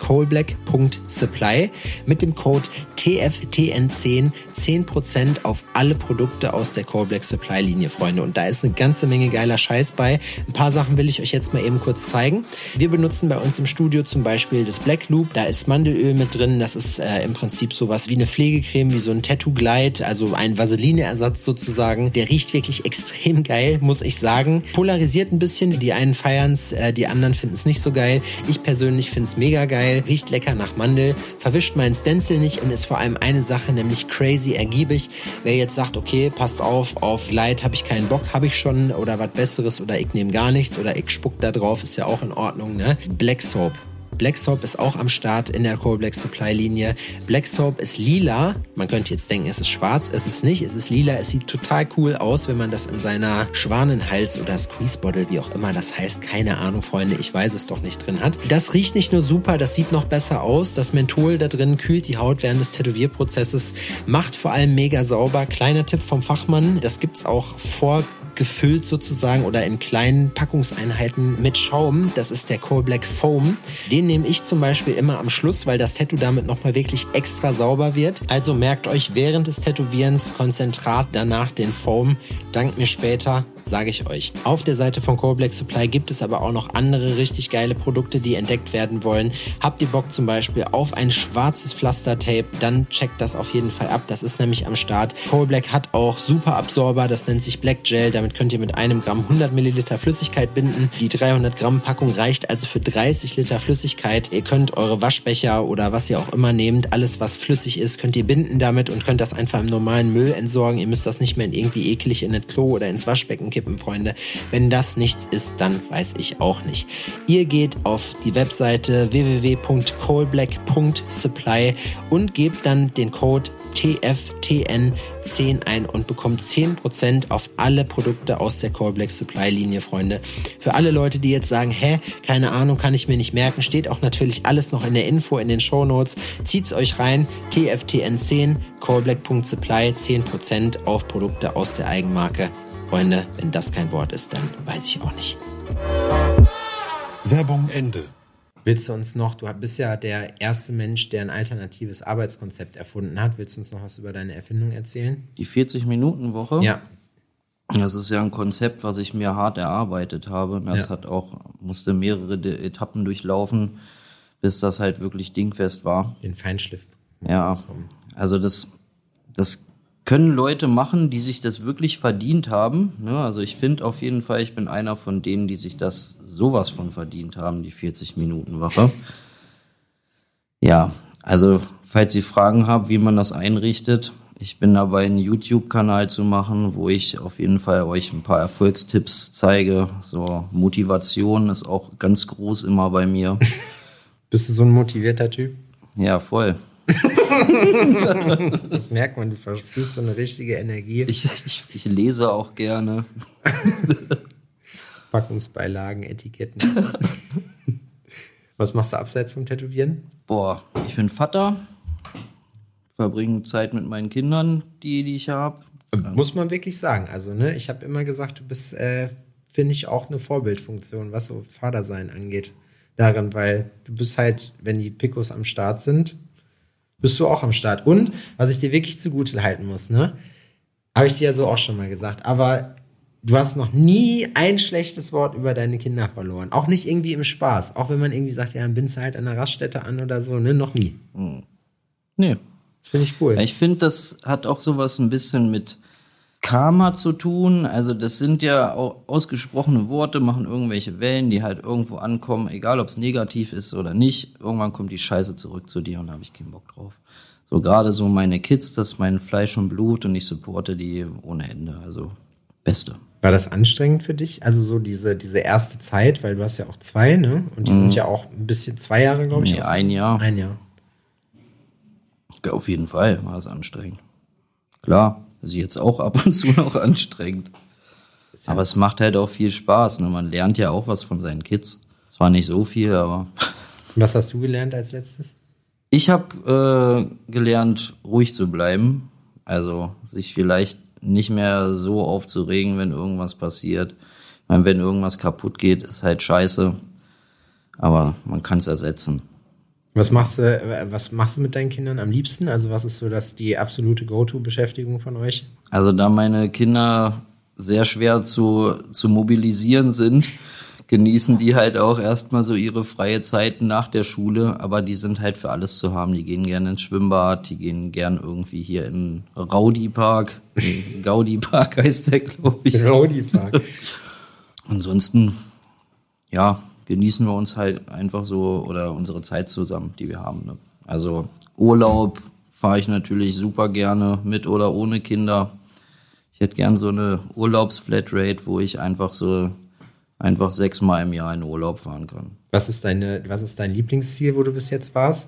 coalblack.supply, mit dem Code TFTN10 10% auf alle Produkte aus der Coal Black Supply Linie, Freunde. Und da ist eine ganze Menge geiler Scheiß bei. Ein paar Sachen will ich euch jetzt mal eben kurz zeigen. Wir benutzen bei uns im Studio zum Beispiel das Black Loop. Da ist Mandelöl mit drin. Das ist äh, im Prinzip sowas wie eine Pflegecreme, wie so ein Tattoo Glide, also ein Vaseline-Ersatz sozusagen. Der riecht wirklich extrem geil, muss ich sagen. Polarisiert ein bisschen. Die einen feiern es, äh, die anderen finden es nicht so geil. Ich persönlich finde es mega geil. Riecht lecker nach Mandel, verwischt meinen Stencil nicht und ist vor allem eine Sache, nämlich crazy ergiebig. Wer jetzt sagt, okay, passt auf, auf Light habe ich keinen Bock, habe ich schon oder was Besseres oder ich nehme gar nichts oder ich spuck da drauf, ist ja auch in Ordnung, ne? Black Soap Black Soap ist auch am Start in der Core Black Supply Linie. Black Soap ist lila. Man könnte jetzt denken, es ist schwarz. Es ist nicht. Es ist lila. Es sieht total cool aus, wenn man das in seiner Schwanenhals oder Squeeze Bottle, wie auch immer das heißt, keine Ahnung, Freunde, ich weiß es doch nicht drin hat. Das riecht nicht nur super, das sieht noch besser aus. Das Menthol da drin kühlt die Haut während des Tätowierprozesses, macht vor allem mega sauber. Kleiner Tipp vom Fachmann, das gibt's auch vor gefüllt sozusagen oder in kleinen Packungseinheiten mit Schaum. Das ist der Coal Black Foam. Den nehme ich zum Beispiel immer am Schluss, weil das Tattoo damit nochmal wirklich extra sauber wird. Also merkt euch während des Tätowierens Konzentrat, danach den Foam. Dank mir später sage ich euch. Auf der Seite von Core Black Supply gibt es aber auch noch andere richtig geile Produkte, die entdeckt werden wollen. Habt ihr Bock zum Beispiel auf ein schwarzes Pflastertape, dann checkt das auf jeden Fall ab. Das ist nämlich am Start. Core Black hat auch super Absorber, das nennt sich Black Gel. Damit könnt ihr mit einem Gramm 100 Milliliter Flüssigkeit binden. Die 300 Gramm Packung reicht also für 30 Liter Flüssigkeit. Ihr könnt eure Waschbecher oder was ihr auch immer nehmt, alles was flüssig ist, könnt ihr binden damit und könnt das einfach im normalen Müll entsorgen. Ihr müsst das nicht mehr in irgendwie eklig in das Klo oder ins Waschbecken kippen, Freunde. Wenn das nichts ist, dann weiß ich auch nicht. Ihr geht auf die Webseite www.coalblack.supply und gebt dann den Code TFTN10 ein und bekommt 10% auf alle Produkte aus der Core Black Supply Linie, Freunde. Für alle Leute, die jetzt sagen, hä, keine Ahnung, kann ich mir nicht merken, steht auch natürlich alles noch in der Info in den Show Notes. Zieht's euch rein, TFTN10, coreblack.supply, 10% auf Produkte aus der Eigenmarke. Freunde, wenn das kein Wort ist, dann weiß ich auch nicht. Werbung Ende. Willst du uns noch, du bist ja der erste Mensch, der ein alternatives Arbeitskonzept erfunden hat. Willst du uns noch was über deine Erfindung erzählen? Die 40-Minuten-Woche? Ja. Das ist ja ein Konzept, was ich mir hart erarbeitet habe. Das Ja. hat auch, musste mehrere Etappen durchlaufen, bis das halt wirklich dingfest war. Den Feinschliff. Ja, also das, das können Leute machen, die sich das wirklich verdient haben. Ne? Also ich finde auf jeden Fall, ich bin einer von denen, die sich das sowas von verdient haben, die 40-Minuten-Wache. Ja, also falls ihr Fragen habt, wie man das einrichtet, ich bin dabei, einen YouTube-Kanal zu machen, wo ich auf jeden Fall euch ein paar Erfolgstipps zeige. So Motivation ist auch ganz groß immer bei mir. *laughs* Bist du so ein motivierter Typ? Ja, voll. *laughs* *laughs* Das merkt man, du versprühst so eine richtige Energie. Ich, ich, ich lese auch gerne. *laughs* Packungsbeilagen, Etiketten. Was machst du abseits vom Tätowieren? Boah, ich bin Vater, verbringe Zeit mit meinen Kindern, die, die ich habe. Muss man wirklich sagen. Also, ne, ich habe immer gesagt, du bist, äh, finde ich, auch eine Vorbildfunktion, was so Vatersein angeht. Daran, weil du bist halt, wenn die Picos am Start sind, bist du auch am Start. Und was ich dir wirklich zugute halten muss, ne, habe ich dir ja so auch schon mal gesagt, aber du hast noch nie ein schlechtes Wort über deine Kinder verloren. Auch nicht irgendwie im Spaß. Auch wenn man irgendwie sagt, ja, dann bindst du halt an der Raststätte an oder so, ne, noch nie. Nee. Das finde ich cool. Ich finde, das hat auch sowas ein bisschen mit Karma zu tun. Also das sind ja ausgesprochene Worte, machen irgendwelche Wellen, die halt irgendwo ankommen, egal ob es negativ ist oder nicht. Irgendwann kommt die Scheiße zurück zu dir und da habe ich keinen Bock drauf. So gerade so meine Kids, das ist mein Fleisch und Blut und ich supporte die ohne Ende. Also Beste. War das anstrengend für dich? Also so diese, diese erste Zeit, weil du hast ja auch zwei, ne? Und die sind ja auch ein bisschen zwei Jahre, glaube ich. Mhm. Nee, ein Jahr. Ein Jahr. Ja, auf jeden Fall war es anstrengend. Klar, ist jetzt auch ab und zu noch anstrengend. Aber es macht halt auch viel Spaß. Ne? Man lernt ja auch was von seinen Kids. Zwar nicht so viel, aber *laughs* Was hast du gelernt als letztes? ich habe äh, gelernt, ruhig zu bleiben. Also sich vielleicht nicht mehr so aufzuregen, wenn irgendwas passiert. Ich meine, wenn irgendwas kaputt geht, ist halt scheiße. Aber man kann es ersetzen. Was machst du, äh, was machst du mit deinen Kindern am liebsten? Also was ist so das die absolute Go-To-Beschäftigung von euch? Also da meine Kinder sehr schwer zu, zu mobilisieren sind, genießen die halt auch erstmal so ihre freie Zeit nach der Schule, aber die sind halt für alles zu haben. Die gehen gerne ins Schwimmbad, die gehen gern irgendwie hier in Raudi Park, *laughs* Gaudi Park heißt der, glaube ich. Rowdy Park. Ansonsten, ja, genießen wir uns halt einfach so oder unsere Zeit zusammen, die wir haben. Ne? Also Urlaub fahre ich natürlich super gerne mit oder ohne Kinder. Ich hätte gern so eine Urlaubsflatrate, wo ich einfach so einfach sechsmal im Jahr in Urlaub fahren kann. Was ist deine, was ist dein Lieblingsziel, wo du bis jetzt warst?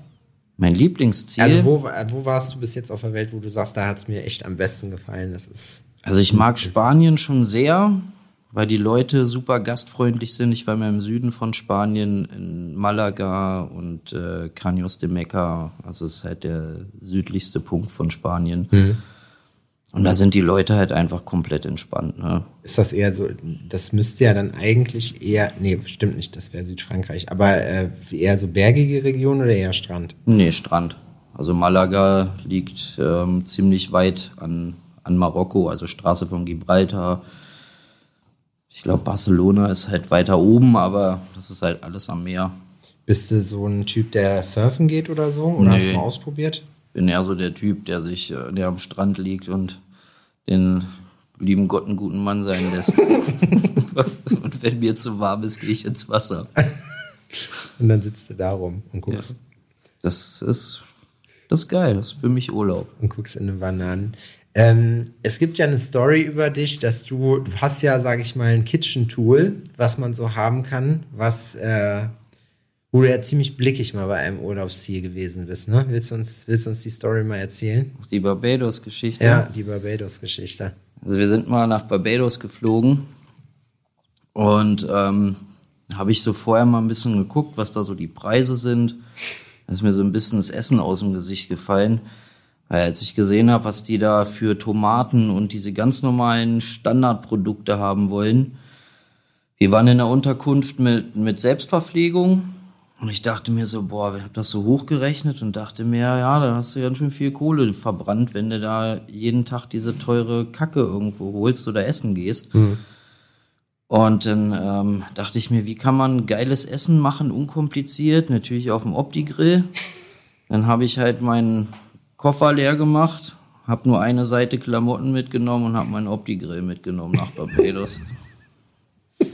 Mein Lieblingsziel. Also wo, wo warst du bis jetzt auf der Welt, wo du sagst, da hat es mir echt am besten gefallen? Das ist. Also ich mag Spanien schon sehr, weil die Leute super gastfreundlich sind. Ich war mal im Süden von Spanien, in Malaga und äh, Caños de Meca. Also es ist halt der südlichste Punkt von Spanien. Mhm. Und da sind die Leute halt einfach komplett entspannt. Ne? Ist das eher so, das müsste ja dann eigentlich eher, nee, stimmt nicht, das wäre Südfrankreich, aber äh, eher so bergige Region oder eher Strand? Nee, Strand. Also Malaga liegt ähm, ziemlich weit an, an Marokko, also Straße von Gibraltar. Ich glaube, Barcelona ist halt weiter oben, aber das ist halt alles am Meer. Bist du so ein Typ, der surfen geht oder so? Oder nee. hast du mal ausprobiert? Bin eher so der Typ, der sich, äh, der am Strand liegt und den lieben Gott einen guten Mann sein lässt. *laughs* und wenn mir zu warm ist, gehe ich ins Wasser. *laughs* Und dann sitzt du da rum und guckst. Ja. Das ist, das ist geil, das ist für mich Urlaub. Und guckst in den Bananen. Ähm, es gibt ja eine Story über dich, dass du, du hast ja, sage ich mal, ein Kitchen-Tool, was man so haben kann, was äh, wo du ja ziemlich blickig mal bei einem Urlaubsziel gewesen bist, ne? Willst du uns, willst du uns die Story mal erzählen? Die Barbados-Geschichte? Ja, die Barbados-Geschichte. Also wir sind mal nach Barbados geflogen und ähm, habe ich so vorher mal ein bisschen geguckt, was da so die Preise sind. Da ist mir so ein bisschen das Essen aus dem Gesicht gefallen. Weil als ich gesehen habe, was die da für Tomaten und diese ganz normalen Standardprodukte haben wollen. Wir waren in der Unterkunft mit, mit Selbstverpflegung und ich dachte mir so, boah, ich habe das so hochgerechnet und dachte mir, ja, da hast du ganz schön viel Kohle verbrannt, wenn du da jeden Tag diese teure Kacke irgendwo holst oder essen gehst. Mhm. Und dann ähm, dachte ich mir, wie kann man geiles Essen machen, unkompliziert, natürlich auf dem Opti-Grill. Dann habe ich halt meinen Koffer leer gemacht, habe nur eine Seite Klamotten mitgenommen und habe meinen Opti-Grill mitgenommen nach Barbados. *laughs*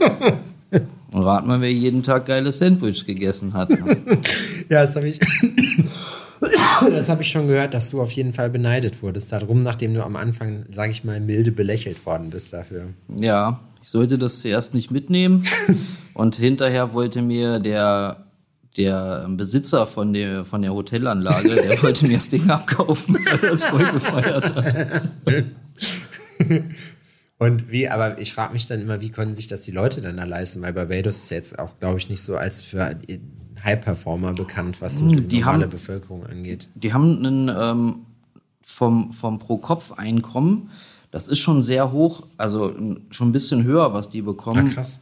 Und rat mal, wer jeden Tag geile Sandwich gegessen hat. *laughs* ja, das habe ich. *coughs* das habe ich schon gehört, dass du auf jeden Fall beneidet wurdest darum, nachdem du am Anfang, sage ich mal, milde belächelt worden bist dafür. Ja, ich sollte das zuerst nicht mitnehmen *laughs* und hinterher wollte mir der der Besitzer von der von der Hotelanlage, der wollte mir das Ding abkaufen, weil er es voll gefeiert hat. *laughs* Und wie, aber ich frage mich dann immer, wie können sich das die Leute dann da leisten? Weil Barbados ist jetzt auch, glaube ich, nicht so als für High-Performer bekannt, was so die, die normale haben, Bevölkerung angeht. Die haben einen ähm, vom, vom Pro-Kopf-Einkommen, das ist schon sehr hoch, also schon ein bisschen höher, was die bekommen. Ja, krass.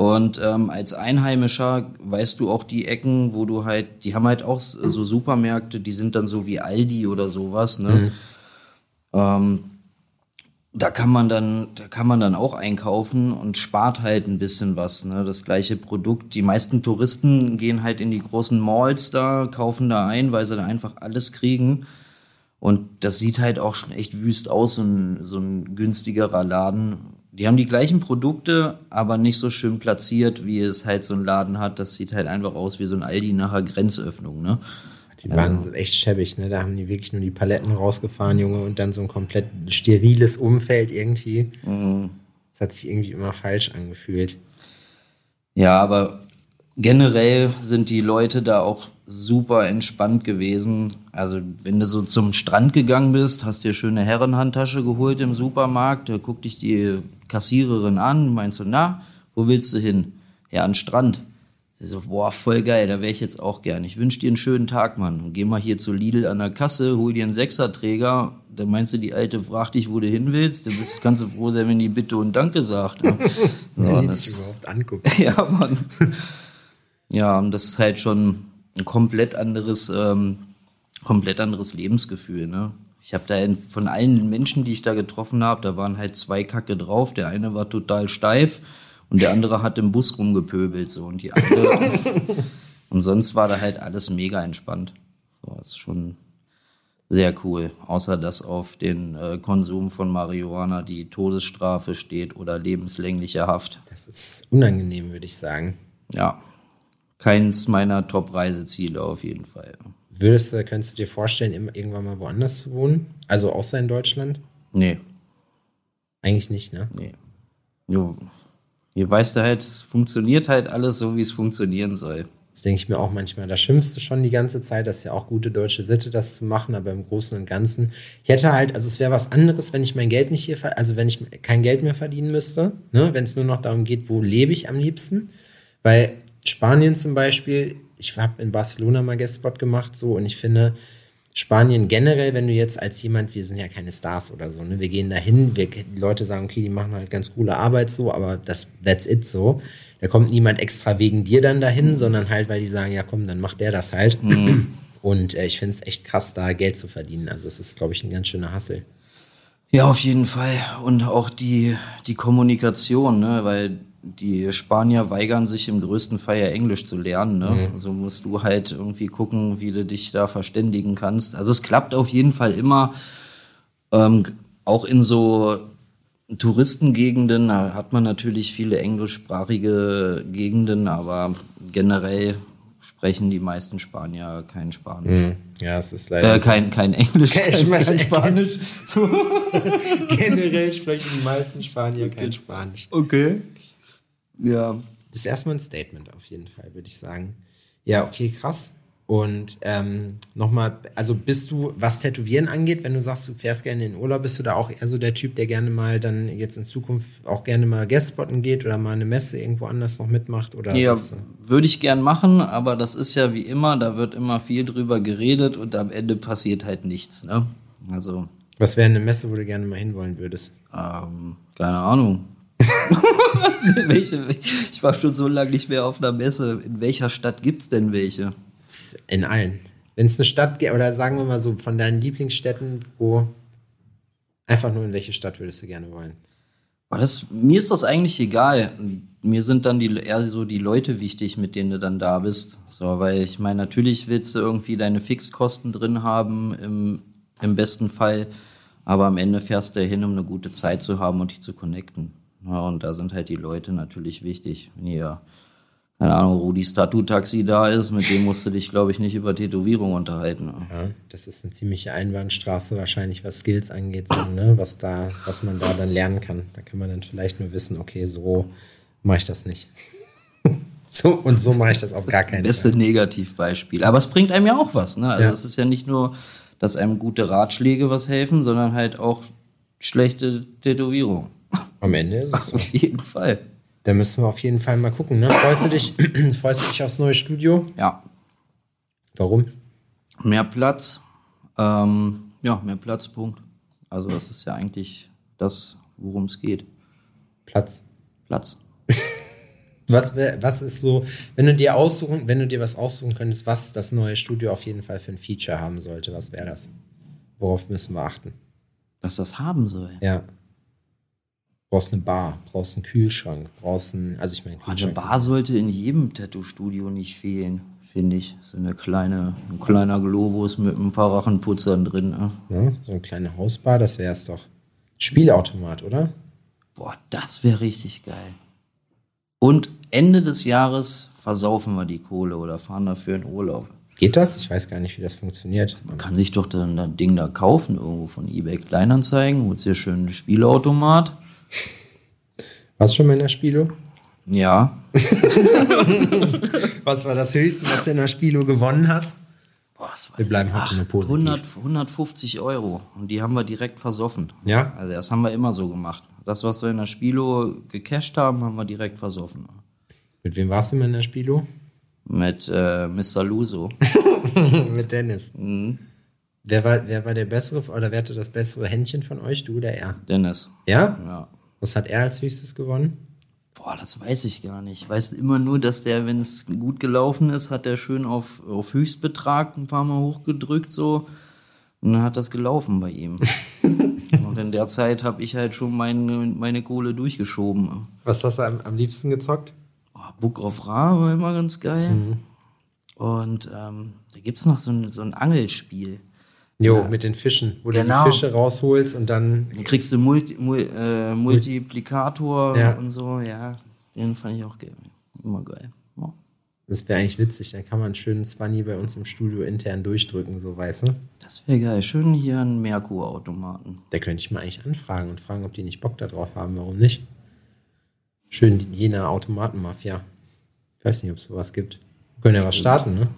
Und ähm, als Einheimischer weißt du auch die Ecken, wo du halt, die haben halt auch so Supermärkte, die sind dann so wie Aldi oder sowas, ne? Mhm. Ähm, da kann man dann, da kann man dann auch einkaufen und spart halt ein bisschen was, ne? Das gleiche Produkt. Die meisten Touristen gehen halt in die großen Malls da, kaufen da ein, weil sie da einfach alles kriegen. Und das sieht halt auch schon echt wüst aus, so ein, so ein günstigerer Laden. Die haben die gleichen Produkte, aber nicht so schön platziert, wie es halt so ein Laden hat. Das sieht halt einfach aus wie so ein Aldi nachher Grenzöffnung, ne? Die waren so echt schäbig, ne? Da haben die wirklich nur die Paletten rausgefahren, Junge, und dann so ein komplett steriles Umfeld irgendwie. Mhm. Das hat sich irgendwie immer falsch angefühlt. Ja, aber generell sind die Leute da auch super entspannt gewesen. Also, wenn du so zum Strand gegangen bist, hast dir schöne Herrenhandtasche geholt im Supermarkt, da guckt dich die Kassiererin an, meinst du, na, wo willst du hin? Ja, an den Strand. Sie so, boah, voll geil, da wäre ich jetzt auch gern. Ich wünsche dir einen schönen Tag, Mann. Und geh mal hier zu Lidl an der Kasse, hol dir einen Sechserträger. Da meinst du, die Alte fragt dich, wo du hin willst. Du bist, kannst du froh sein, wenn die Bitte und Danke sagt. *laughs* Ne? so, wenn das, dich überhaupt anguckt. *laughs* ja, Mann. Ja, und das ist halt schon ein komplett anderes, ähm, komplett anderes Lebensgefühl, ne? Ich habe da von allen Menschen, die ich da getroffen habe, da waren halt zwei Kacke drauf. Der eine war total steif und der andere hat im Bus rumgepöbelt so und die andere. *laughs* und sonst war da halt alles mega entspannt. So, das ist schon sehr cool. Außer dass auf den äh, Konsum von Marihuana die Todesstrafe steht oder lebenslängliche Haft. Das ist unangenehm, würde ich sagen. Ja, keins meiner Top-Reiseziele auf jeden Fall. Würdest du, könntest du dir vorstellen, irgendwann mal woanders zu wohnen? Also außer in Deutschland? Nee, Eigentlich nicht, ne? nee. Jo. Hier weißt du halt, es funktioniert halt alles so, wie es funktionieren soll. Das denke ich mir auch manchmal. Da schimpfst du schon die ganze Zeit. Das ist ja auch gute deutsche Sitte, das zu machen, aber im Großen und Ganzen. Ich hätte halt, also es wäre was anderes, wenn ich mein Geld nicht hier, also wenn ich kein Geld mehr verdienen müsste, ne? wenn es nur noch darum geht, wo lebe ich am liebsten. Weil Spanien zum Beispiel, ich habe in Barcelona mal Guestspot gemacht, so, und ich finde, Spanien generell, wenn du jetzt als jemand, wir sind ja keine Stars oder so, ne? Wir gehen dahin, wir, die Leute sagen, okay, die machen halt ganz coole Arbeit so, aber das, that's it so. Da kommt niemand extra wegen dir dann dahin, sondern halt, weil die sagen, ja komm, dann macht der das halt. Und äh, ich finde es echt krass, da Geld zu verdienen. Also es ist, glaube ich, ein ganz schöner Hassel. Ja, auf jeden Fall. Und auch die, die Kommunikation, ne? weil die Spanier weigern sich im größten Fall ja Englisch zu lernen. Ne? Also musst du halt irgendwie gucken, wie du dich da verständigen kannst. Also es klappt auf jeden Fall immer. Ähm, auch in so Touristengegenden da hat man natürlich viele englischsprachige Gegenden, aber generell sprechen die meisten Spanier kein Spanisch. Ja, es ist leider. Äh, kein, kein Englisch, Kein kein, Spanisch. kein Spanisch. So. *laughs* Generell sprechen die meisten Spanier kein Spanisch. Okay. Ja. Das ist erstmal ein Statement auf jeden Fall, würde ich sagen. Ja, okay, krass. Und ähm, nochmal, also bist du, was Tätowieren angeht, wenn du sagst, du fährst gerne in den Urlaub, bist du da auch eher so der Typ, der gerne mal dann jetzt in Zukunft auch gerne mal Guestspotten geht oder mal eine Messe irgendwo anders noch mitmacht? Oder Ja, würde ich gern machen, aber das ist ja wie immer, da wird immer viel drüber geredet und am Ende passiert halt nichts. Ne? Also, was wäre eine Messe, wo du gerne mal hinwollen würdest? ähm, keine Ahnung. *laughs* welche, ich war schon so lange nicht mehr auf einer Messe. In welcher Stadt gibt's denn welche? In allen. Wenn es eine Stadt gibt, oder sagen wir mal so, von deinen Lieblingsstädten, wo einfach nur in welche Stadt würdest du gerne wollen? Das, mir ist das eigentlich egal. Mir sind dann die, eher so die Leute wichtig, mit denen du dann da bist. So, weil ich meine, natürlich willst du irgendwie deine Fixkosten drin haben, im, im besten Fall. Aber am Ende fährst du ja hin, um eine gute Zeit zu haben und dich zu connecten. Ja, und da sind halt die Leute natürlich wichtig. Wenn hier, keine Ahnung, Rudis Tattoo-Taxi da ist, mit dem musst du dich, glaube ich, nicht über Tätowierung unterhalten. Ja, das ist eine ziemliche Einbahnstraße wahrscheinlich, was Skills angeht, so, ne? was da, was man da dann lernen kann. Da kann man dann vielleicht nur wissen, okay, so mache ich das nicht. *laughs* so und so mache ich das auf gar keinen Beste Fall. Negativbeispiel. Aber es bringt einem ja auch was. Ne? Also Ja. es ist ja nicht nur, dass einem gute Ratschläge was helfen, sondern halt auch schlechte Tätowierung. Am Ende ist es so. Auf jeden Fall. Da müssen wir auf jeden Fall mal gucken. Ne? Freust du dich, *clears throat* freust du dich aufs neue Studio? Ja, Warum? mehr Platz. Ähm, ja, mehr Platz, Punkt. Also das ist ja eigentlich das, worum es geht. Platz. Platz. *laughs* Was, wär, was ist so, wenn du dir aussuchen, wenn du dir was aussuchen könntest, was das neue Studio auf jeden Fall für ein Feature haben sollte, was wäre das? Worauf müssen wir achten? Was das haben soll. Ja. Brauchst eine Bar, brauchst einen Kühlschrank, brauchst einen, also ich meine Eine. Bar sollte in jedem Tattoo-Studio nicht fehlen, finde ich. So eine kleine, ein kleiner Globus mit ein paar Rachenputzern drin. Ne? Ne? So eine kleine Hausbar, das wäre es doch. Spielautomat, oder? Boah, das wäre richtig geil. Und Ende des Jahres versaufen wir die Kohle oder fahren dafür in Urlaub. Geht das? Ich weiß gar nicht, wie das funktioniert. Man kann sich doch dann das Ding da kaufen, irgendwo von eBay Kleinanzeigen, holst dir schön einen Spielautomat. Warst du schon mal in der Spielo? Ja, *laughs* Was war das Höchste, was du in der Spielo gewonnen hast? Boah, Wir bleiben heute nur positiv. 100, 150 Euro. Und die haben wir direkt versoffen. Ja? Also das haben wir immer so gemacht. Das, was wir in der Spilo gecasht haben, haben wir direkt versoffen. Mit wem warst du mal in der Spielo? Mit äh, Mr. Luso. *laughs* Mit Dennis. Wer, war, wer war der bessere oder wer hatte das bessere Händchen von euch, du oder er? Dennis. Ja? Ja. Was hat er als höchstes gewonnen? Boah, das weiß ich gar nicht. Ich weiß immer nur, dass der, wenn es gut gelaufen ist, hat er schön auf, auf Höchstbetrag ein paar Mal hochgedrückt so. Und dann hat das gelaufen bei ihm. *laughs* Und in der Zeit habe ich halt schon meine, meine Kohle durchgeschoben. Was hast du am, am liebsten gezockt? Oh, Book of Ra war immer ganz geil. Und ähm, da gibt's noch so ein, so ein Angelspiel. Jo, mit den Fischen, wo Genau. du die Fische rausholst und dann. Dann kriegst du Multi, Mul, äh, Multiplikator Ja. und so. Ja, den fand ich auch geil. Immer geil. Ja. Das wäre eigentlich witzig. Dann kann man einen schönen Zwanni bei uns im Studio intern durchdrücken, so weißt du. Das wäre geil. Schön hier einen Merkur-Automaten. Da könnte ich mal eigentlich anfragen und fragen, ob die nicht Bock darauf haben. Warum nicht? Schön die Jena Automatenmafia. Ich weiß nicht, ob es sowas gibt. Wir können ja was starten, ne?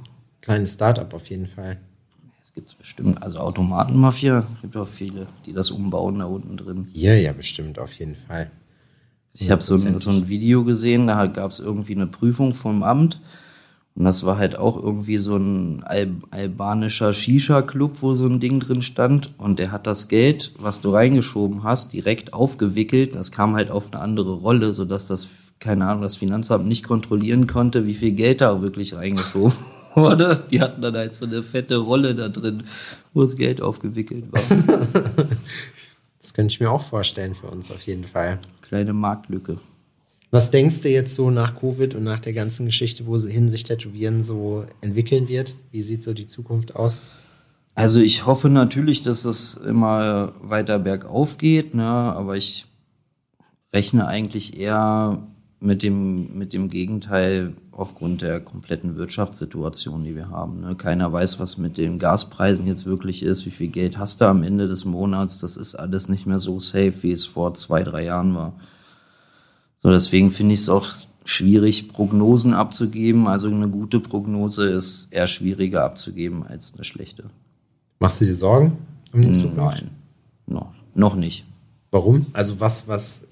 Kleines Startup auf jeden Fall. Das gibt es bestimmt. Also Automatenmafia, gibt auch viele, die das umbauen da unten drin. Hier ja bestimmt, auf jeden Fall. Ich habe so, ein- so ein Video gesehen, da gab es irgendwie eine Prüfung vom Amt. Und das war halt auch irgendwie so ein Al albanischer Shisha-Club, wo so ein Ding drin stand. Und der hat das Geld, was du reingeschoben hast, direkt aufgewickelt. Das kam halt auf eine andere Rolle, sodass das, keine Ahnung, das Finanzamt nicht kontrollieren konnte, wie viel Geld da wirklich reingeschoben wurde. Die hatten dann halt so eine fette Rolle da drin, wo das Geld aufgewickelt war. *laughs* Das könnte ich mir auch vorstellen für uns auf jeden Fall. Kleine Marktlücke. Was denkst du jetzt so nach Covid und nach der ganzen Geschichte, wohin sich Tätowieren so entwickeln wird? Wie sieht so die Zukunft aus? Also ich hoffe natürlich, dass es immer weiter bergauf geht, ne? aber ich rechne eigentlich eher mit dem, mit dem Gegenteil aufgrund der kompletten Wirtschaftssituation, die wir haben. Ne? Keiner weiß, was mit den Gaspreisen jetzt wirklich ist, wie viel Geld hast du am Ende des Monats. Das ist alles nicht mehr so safe, wie es vor zwei, drei Jahren war. So, deswegen finde ich es auch schwierig, Prognosen abzugeben. Also eine gute Prognose ist eher schwieriger abzugeben als eine schlechte. Machst du dir Sorgen um die Zukunft? Nein, noch, noch nicht. Warum? Also was, was,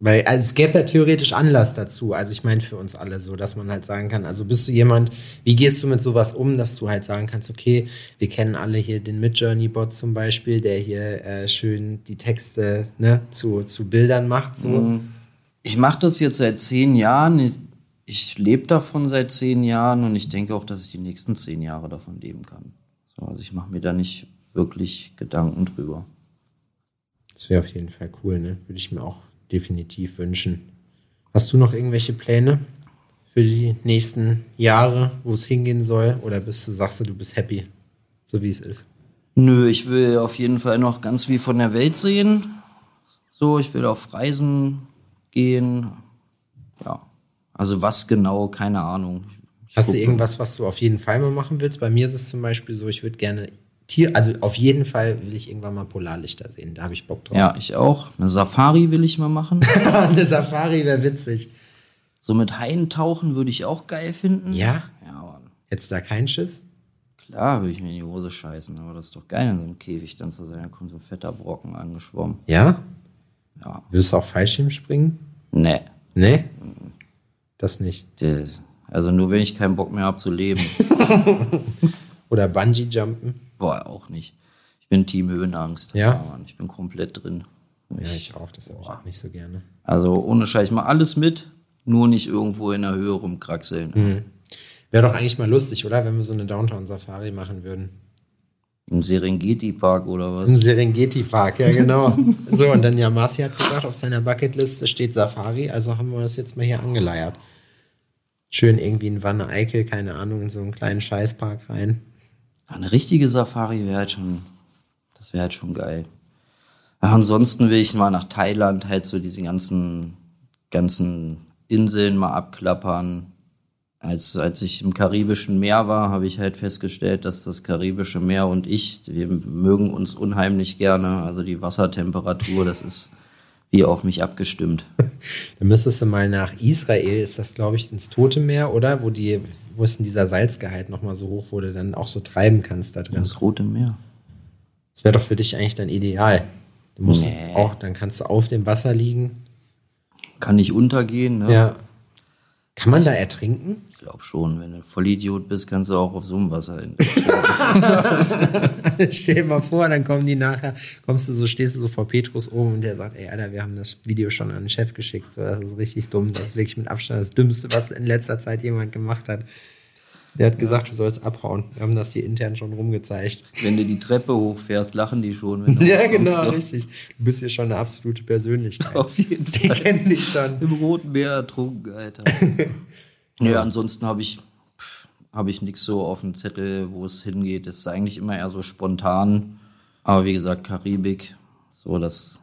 weil also es gäbe ja theoretisch Anlass dazu. Also ich meine für uns alle so, dass man halt sagen kann, also bist du jemand, wie gehst du mit sowas um, dass du halt sagen kannst, okay, wir kennen alle hier den Midjourney-Bot zum Beispiel, der hier äh, schön die Texte ne, zu, zu Bildern macht. So. Ich mache das jetzt seit zehn Jahren. Ich, lebe davon seit zehn Jahren und ich denke auch, dass ich die nächsten zehn Jahre davon leben kann. So, also ich mache mir da nicht wirklich Gedanken drüber. Das wäre auf jeden Fall cool, ne? Würde ich mir auch definitiv wünschen. Hast du noch irgendwelche Pläne für die nächsten Jahre, wo es hingehen soll? Oder bist du, sagst du, du bist happy, so wie es ist? Nö, ich will auf jeden Fall noch ganz viel von der Welt sehen. So, ich will auf Reisen gehen. Ja, also was genau, keine Ahnung. Ich Hast du gucke- irgendwas, was du auf jeden Fall mal machen willst? Bei mir ist es zum Beispiel so, ich würde gerne Tier, also auf jeden Fall will ich irgendwann mal Polarlichter sehen. Da habe ich Bock drauf. Ja, ich auch. Eine Safari will ich mal machen. *laughs* Eine Safari wäre witzig. so mit Haien tauchen würde ich auch geil finden. Ja? Ja, Mann. Jetzt da kein Schiss? Klar würde ich mir in die Hose scheißen, aber das ist doch geil, in so einem Käfig dann zu sein. Da kommt so ein fetter Brocken angeschwommen. Ja? Ja. Würdest du auch Fallschirm springen? Nee. Nee? Das nicht. Das, also nur wenn ich keinen Bock mehr habe zu leben. *laughs* Oder Bungee jumpen? Boah, auch nicht. Ich bin Team Höhenangst. Ja? Mann, ich bin komplett drin. Ja, ich auch. Das habe ich auch nicht so gerne. Also ohne Scheiß mal alles mit, nur nicht irgendwo in der Höhe rumkraxeln. Mhm. Wäre doch eigentlich mal lustig, oder? Wenn wir so eine Downtown-Safari machen würden. Im Serengeti-Park oder Im was? Serengeti-Park, ja genau. *laughs* so, und dann ja, Marci hat gesagt, auf seiner Bucketliste steht Safari, also haben wir das jetzt mal hier angeleiert. Schön irgendwie in Wanne Eickel, keine Ahnung, in so einen kleinen Scheißpark rein. Eine richtige Safari wäre halt schon, das wäre halt schon geil. Ja, ansonsten will ich mal nach Thailand halt so diese ganzen, ganzen Inseln mal abklappern. Als, als ich im Karibischen Meer war, habe ich halt festgestellt, dass das Karibische Meer und ich, wir mögen uns unheimlich gerne. Also die Wassertemperatur, das ist wie auf mich abgestimmt. *laughs* Dann müsstest du mal nach Israel, ist das glaube ich ins Tote Meer, oder? Wo die, wo es denn dieser Salzgehalt nochmal so hoch wurde, dann auch so treiben kannst da drin. Das Rote Meer. Das wäre doch für dich eigentlich dann ideal. Du musst Nee. auch, dann kannst du auf dem Wasser liegen. Kann nicht untergehen, ne? Ja. Kann man da ertrinken? Ich glaube schon, wenn du ein Vollidiot bist, kannst du auch auf so einem Wasser hin. *laughs* *laughs* Stell dir mal vor, dann kommen die nachher, kommst du so, stehst du so vor Petrus oben und der sagt, ey, Alter, wir haben das Video schon an den Chef geschickt. So, das ist richtig dumm. Das ist wirklich mit Abstand das Dümmste, was in letzter Zeit jemand gemacht hat. Der hat gesagt, du sollst abhauen. Wir haben das hier intern schon rumgezeigt. Wenn du die Treppe hochfährst, lachen die schon. Wenn du *laughs* Ja, genau, richtig. Du bist hier schon eine absolute Persönlichkeit. Auf jeden Die Fall. kennen dich schon. Im Roten Meer ertrunken, Alter. *laughs* ja, ansonsten habe ich, hab ich nichts so auf dem Zettel, wo es hingeht. Das ist eigentlich immer eher so spontan. Aber wie gesagt, Karibik, so das ist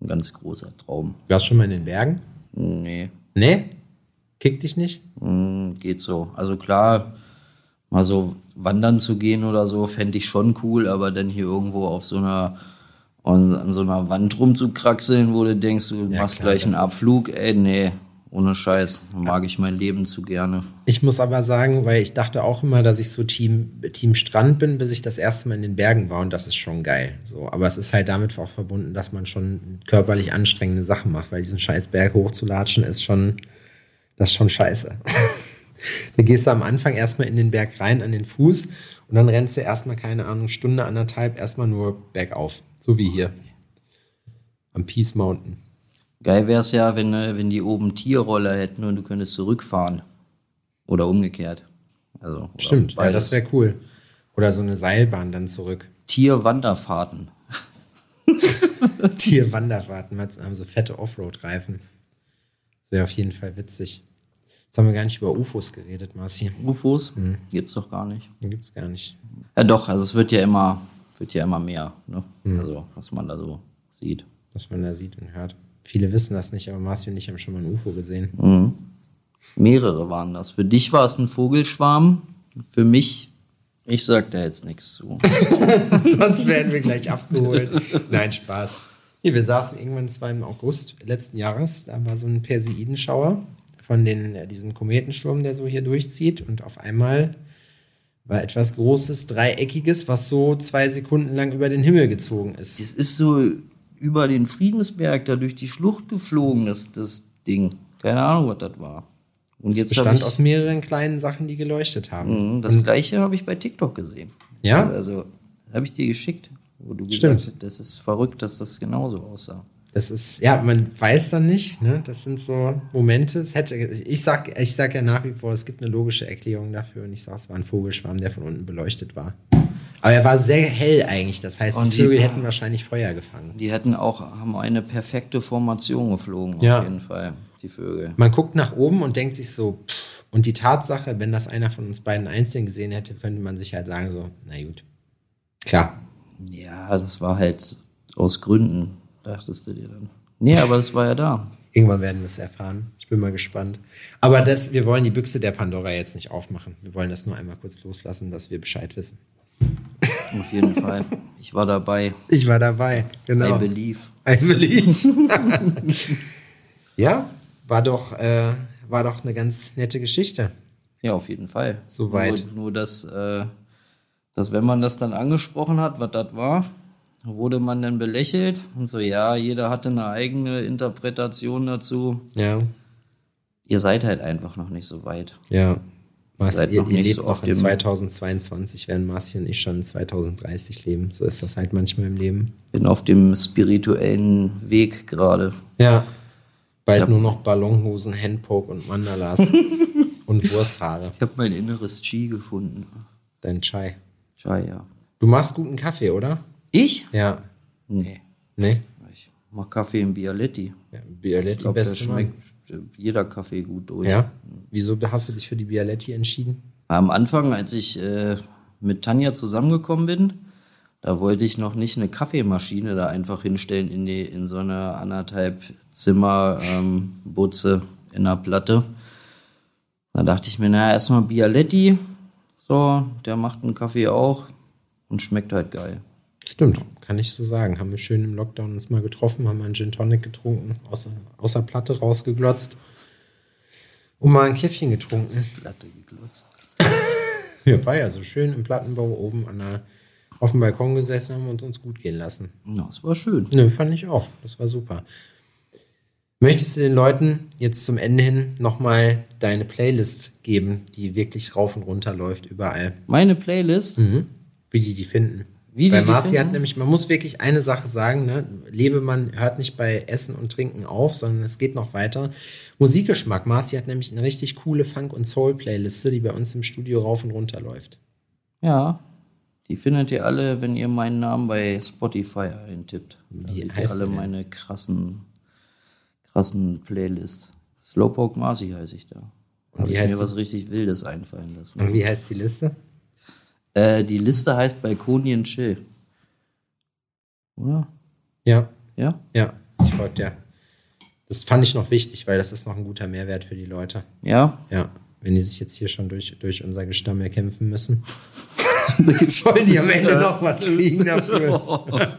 ein ganz großer Traum. Warst du schon mal in den Bergen? Nee. Nee? Kickt dich nicht? Mm, geht so. Also klar, mal so wandern zu gehen oder so, fände ich schon cool, aber dann hier irgendwo auf so einer und an so einer Wand rumzukraxeln, wo du denkst, du Ja, machst klar, gleich einen Abflug, ey, nee, ohne Scheiß. Mag ich mein Leben zu gerne. Ich muss aber sagen, weil ich dachte auch immer, dass ich so Team, Team Strand bin, bis ich das erste Mal in den Bergen war und das ist schon geil. So, aber es ist halt damit auch verbunden, dass man schon körperlich anstrengende Sachen macht, weil diesen scheiß Berg hochzulatschen ist schon, das ist schon scheiße. *laughs* da gehst du am Anfang erstmal in den Berg rein an den Fuß und dann rennst du erstmal, keine Ahnung, Stunde, anderthalb, erstmal nur bergauf. So wie hier. Am Peace Mountain. Geil wär's ja, wenn, äh, wenn die oben Tierroller hätten und du könntest zurückfahren. Oder umgekehrt. Also, Stimmt, ja, das wäre cool. Oder so eine Seilbahn dann zurück. Tierwanderfahrten. *laughs* Tierwanderfahrten haben so fette Offroad-Reifen. Das wäre auf jeden Fall witzig. Jetzt haben wir gar nicht über UFOs geredet, Marci. UFOs? Mhm. Gibt's doch gar nicht. Die gibt's gar nicht. Ja doch, also es wird ja immer, wird ja immer mehr, ne? Mhm. Also, was man da so sieht. Was man da sieht und hört. Viele wissen das nicht, aber Marci und ich haben schon mal ein UFO gesehen. Mhm. Mehrere waren das. Für dich war es ein Vogelschwarm. Für mich, ich sag da jetzt nichts zu. *laughs* Sonst werden wir gleich abgeholt. Nein, Spaß. Hier, wir saßen irgendwann, es war im August letzten Jahres, da war so ein Perseidenschauer von den, äh, diesem Kometensturm, der so hier durchzieht und auf einmal war etwas Großes, Dreieckiges, was so zwei Sekunden lang über den Himmel gezogen ist. Es ist so über den Friedensberg da durch die Schlucht geflogen, das, das Ding. Keine Ahnung, was das war. Und jetzt habe bestand ich aus mehreren kleinen Sachen, die geleuchtet haben. Mhm, das gleiche habe ich bei TikTok gesehen. Ja? Also habe ich dir geschickt, wo du Stimmt. gesagt hast, das ist verrückt, dass das genauso aussah. Das ist, ja, man weiß dann nicht, ne? Das sind so Momente. Es hätte, ich sag, ich sag ja nach wie vor, es gibt eine logische Erklärung dafür und ich sag, es war ein Vogelschwarm, der von unten beleuchtet war. Aber er war sehr hell eigentlich. Das heißt, Und die die- Vögel hätten wahrscheinlich Feuer gefangen. Die hätten auch, haben eine perfekte Formation geflogen, Ja. auf jeden Fall, die Vögel. Man guckt nach oben und denkt sich so, pff, und die Tatsache, wenn das einer von uns beiden einzeln gesehen hätte, könnte man sich halt sagen so, na gut. Klar. Ja, das war halt aus Gründen, dachtest du dir dann. Nee, aber das war ja da. Irgendwann werden wir es erfahren. Ich bin mal gespannt. Aber das, wir wollen die Büchse der Pandora jetzt nicht aufmachen. Wir wollen das nur einmal kurz loslassen, dass wir Bescheid wissen. Auf jeden Fall. Ich war dabei. Ich war dabei, genau. I believe. I believe. *laughs* ja, war doch, äh, war doch eine ganz nette Geschichte. Ja, auf jeden Fall. Soweit. Nur, nur dass, äh, dass, wenn man das dann angesprochen hat, was das war, wurde man dann belächelt und so, ja, jeder hatte eine eigene Interpretation dazu. Ja, Ihr seid halt einfach noch nicht so weit. ja. Marci, Seid ihr, noch ihr lebt so noch in dem- 2022, während Marci und ich schon in 2030 leben. So ist das halt manchmal im Leben. Bin auf dem spirituellen Weg gerade. Ja. Bald Ja. nur noch Ballonhosen, Handpoke und Mandalas *laughs* und Wursthaare. Ich habe mein inneres Chi gefunden. Dein Chai. Chai, ja. Du machst guten Kaffee, oder? Ich? Ja. Nee. Nee? Ich mach Kaffee im Bialetti. Ja, Bialetti Ich beste Mann. schmeckt jeder Kaffee gut durch. Ja? Wieso hast du dich für die Bialetti entschieden? Am Anfang, als ich äh, mit Tanja zusammengekommen bin, da wollte ich noch nicht eine Kaffeemaschine da einfach hinstellen in, die, in so eine anderthalb Zimmer ähm, Butze in der Platte. Da dachte ich mir, naja, erstmal Bialetti, so, der macht einen Kaffee auch und schmeckt halt geil. Stimmt, kann ich so sagen. Haben wir schön im Lockdown uns mal getroffen, haben einen Gin Tonic getrunken, aus, aus der Platte rausgeglotzt und mal ein Käffchen getrunken. Platte geglotzt. *laughs* Ja, war ja so schön im Plattenbau oben an der, auf dem Balkon gesessen haben und uns gut gehen lassen. Ja, das war schön. Nö, fand ich auch. Das war super. Möchtest du den Leuten jetzt zum Ende hin nochmal deine Playlist geben, die wirklich rauf und runter läuft überall? Meine Playlist, Wie die die finden? Wie Weil Marci hat nämlich, man muss wirklich eine Sache sagen, ne? Lebemann hört nicht bei Essen und Trinken auf, sondern es geht noch weiter. Musikgeschmack. Marci hat nämlich eine richtig coole Funk- und Soul-Playliste, die bei uns im Studio rauf und runter läuft. ja, die findet ihr alle, wenn ihr meinen Namen bei Spotify eintippt. Da Wie seht ihr heißt alle meine krassen, krassen Playlists. Slowpoke Marcy heiße ich da. Und Habe wie ich heißt mir was richtig Wildes einfallen lassen. Und wie heißt die Liste? Äh, die Liste heißt Balkonien Chill. Oder? Ja, Ja? ja, ich folge dir. Das fand ich noch wichtig, weil das ist noch ein guter Mehrwert für die Leute. Ja? Ja, wenn die sich jetzt hier schon durch, durch unser Gestamm erkämpfen müssen. *laughs* Sollen die am Ende noch was kriegen dafür? *laughs*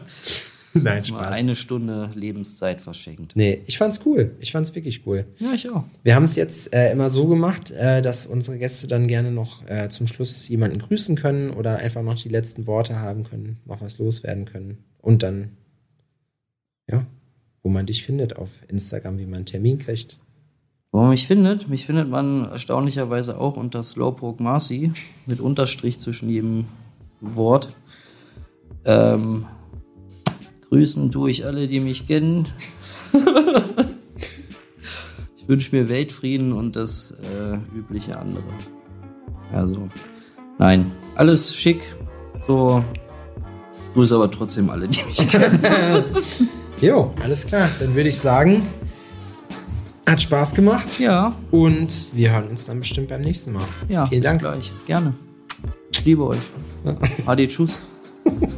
*laughs* Nein, Mal Spaß. eine Stunde Lebenszeit verschenkt. Nee, ich fand's cool. Ich fand's wirklich cool. Ja, ich auch. Wir haben es jetzt äh, immer so gemacht, äh, dass unsere Gäste dann gerne noch äh, zum Schluss jemanden grüßen können oder einfach noch die letzten Worte haben können, noch was loswerden können. Und dann, ja, wo man dich findet auf Instagram, wie man einen Termin kriegt. Wo man mich findet? Mich findet man erstaunlicherweise auch unter Slowpoke Marcy mit Unterstrich zwischen jedem Wort. Ähm, grüßen tue ich alle, die mich kennen. ich wünsche mir Weltfrieden und das äh, übliche andere. Also, nein, alles schick. So, grüße aber trotzdem alle, die mich kennen. *laughs* Jo, alles klar. Dann würde ich sagen, hat Spaß gemacht. ja, Und wir hören uns dann bestimmt beim nächsten Mal. ja, Vielen bis Dank. gleich. Gerne. Ich liebe euch. Ade, tschüss. *laughs*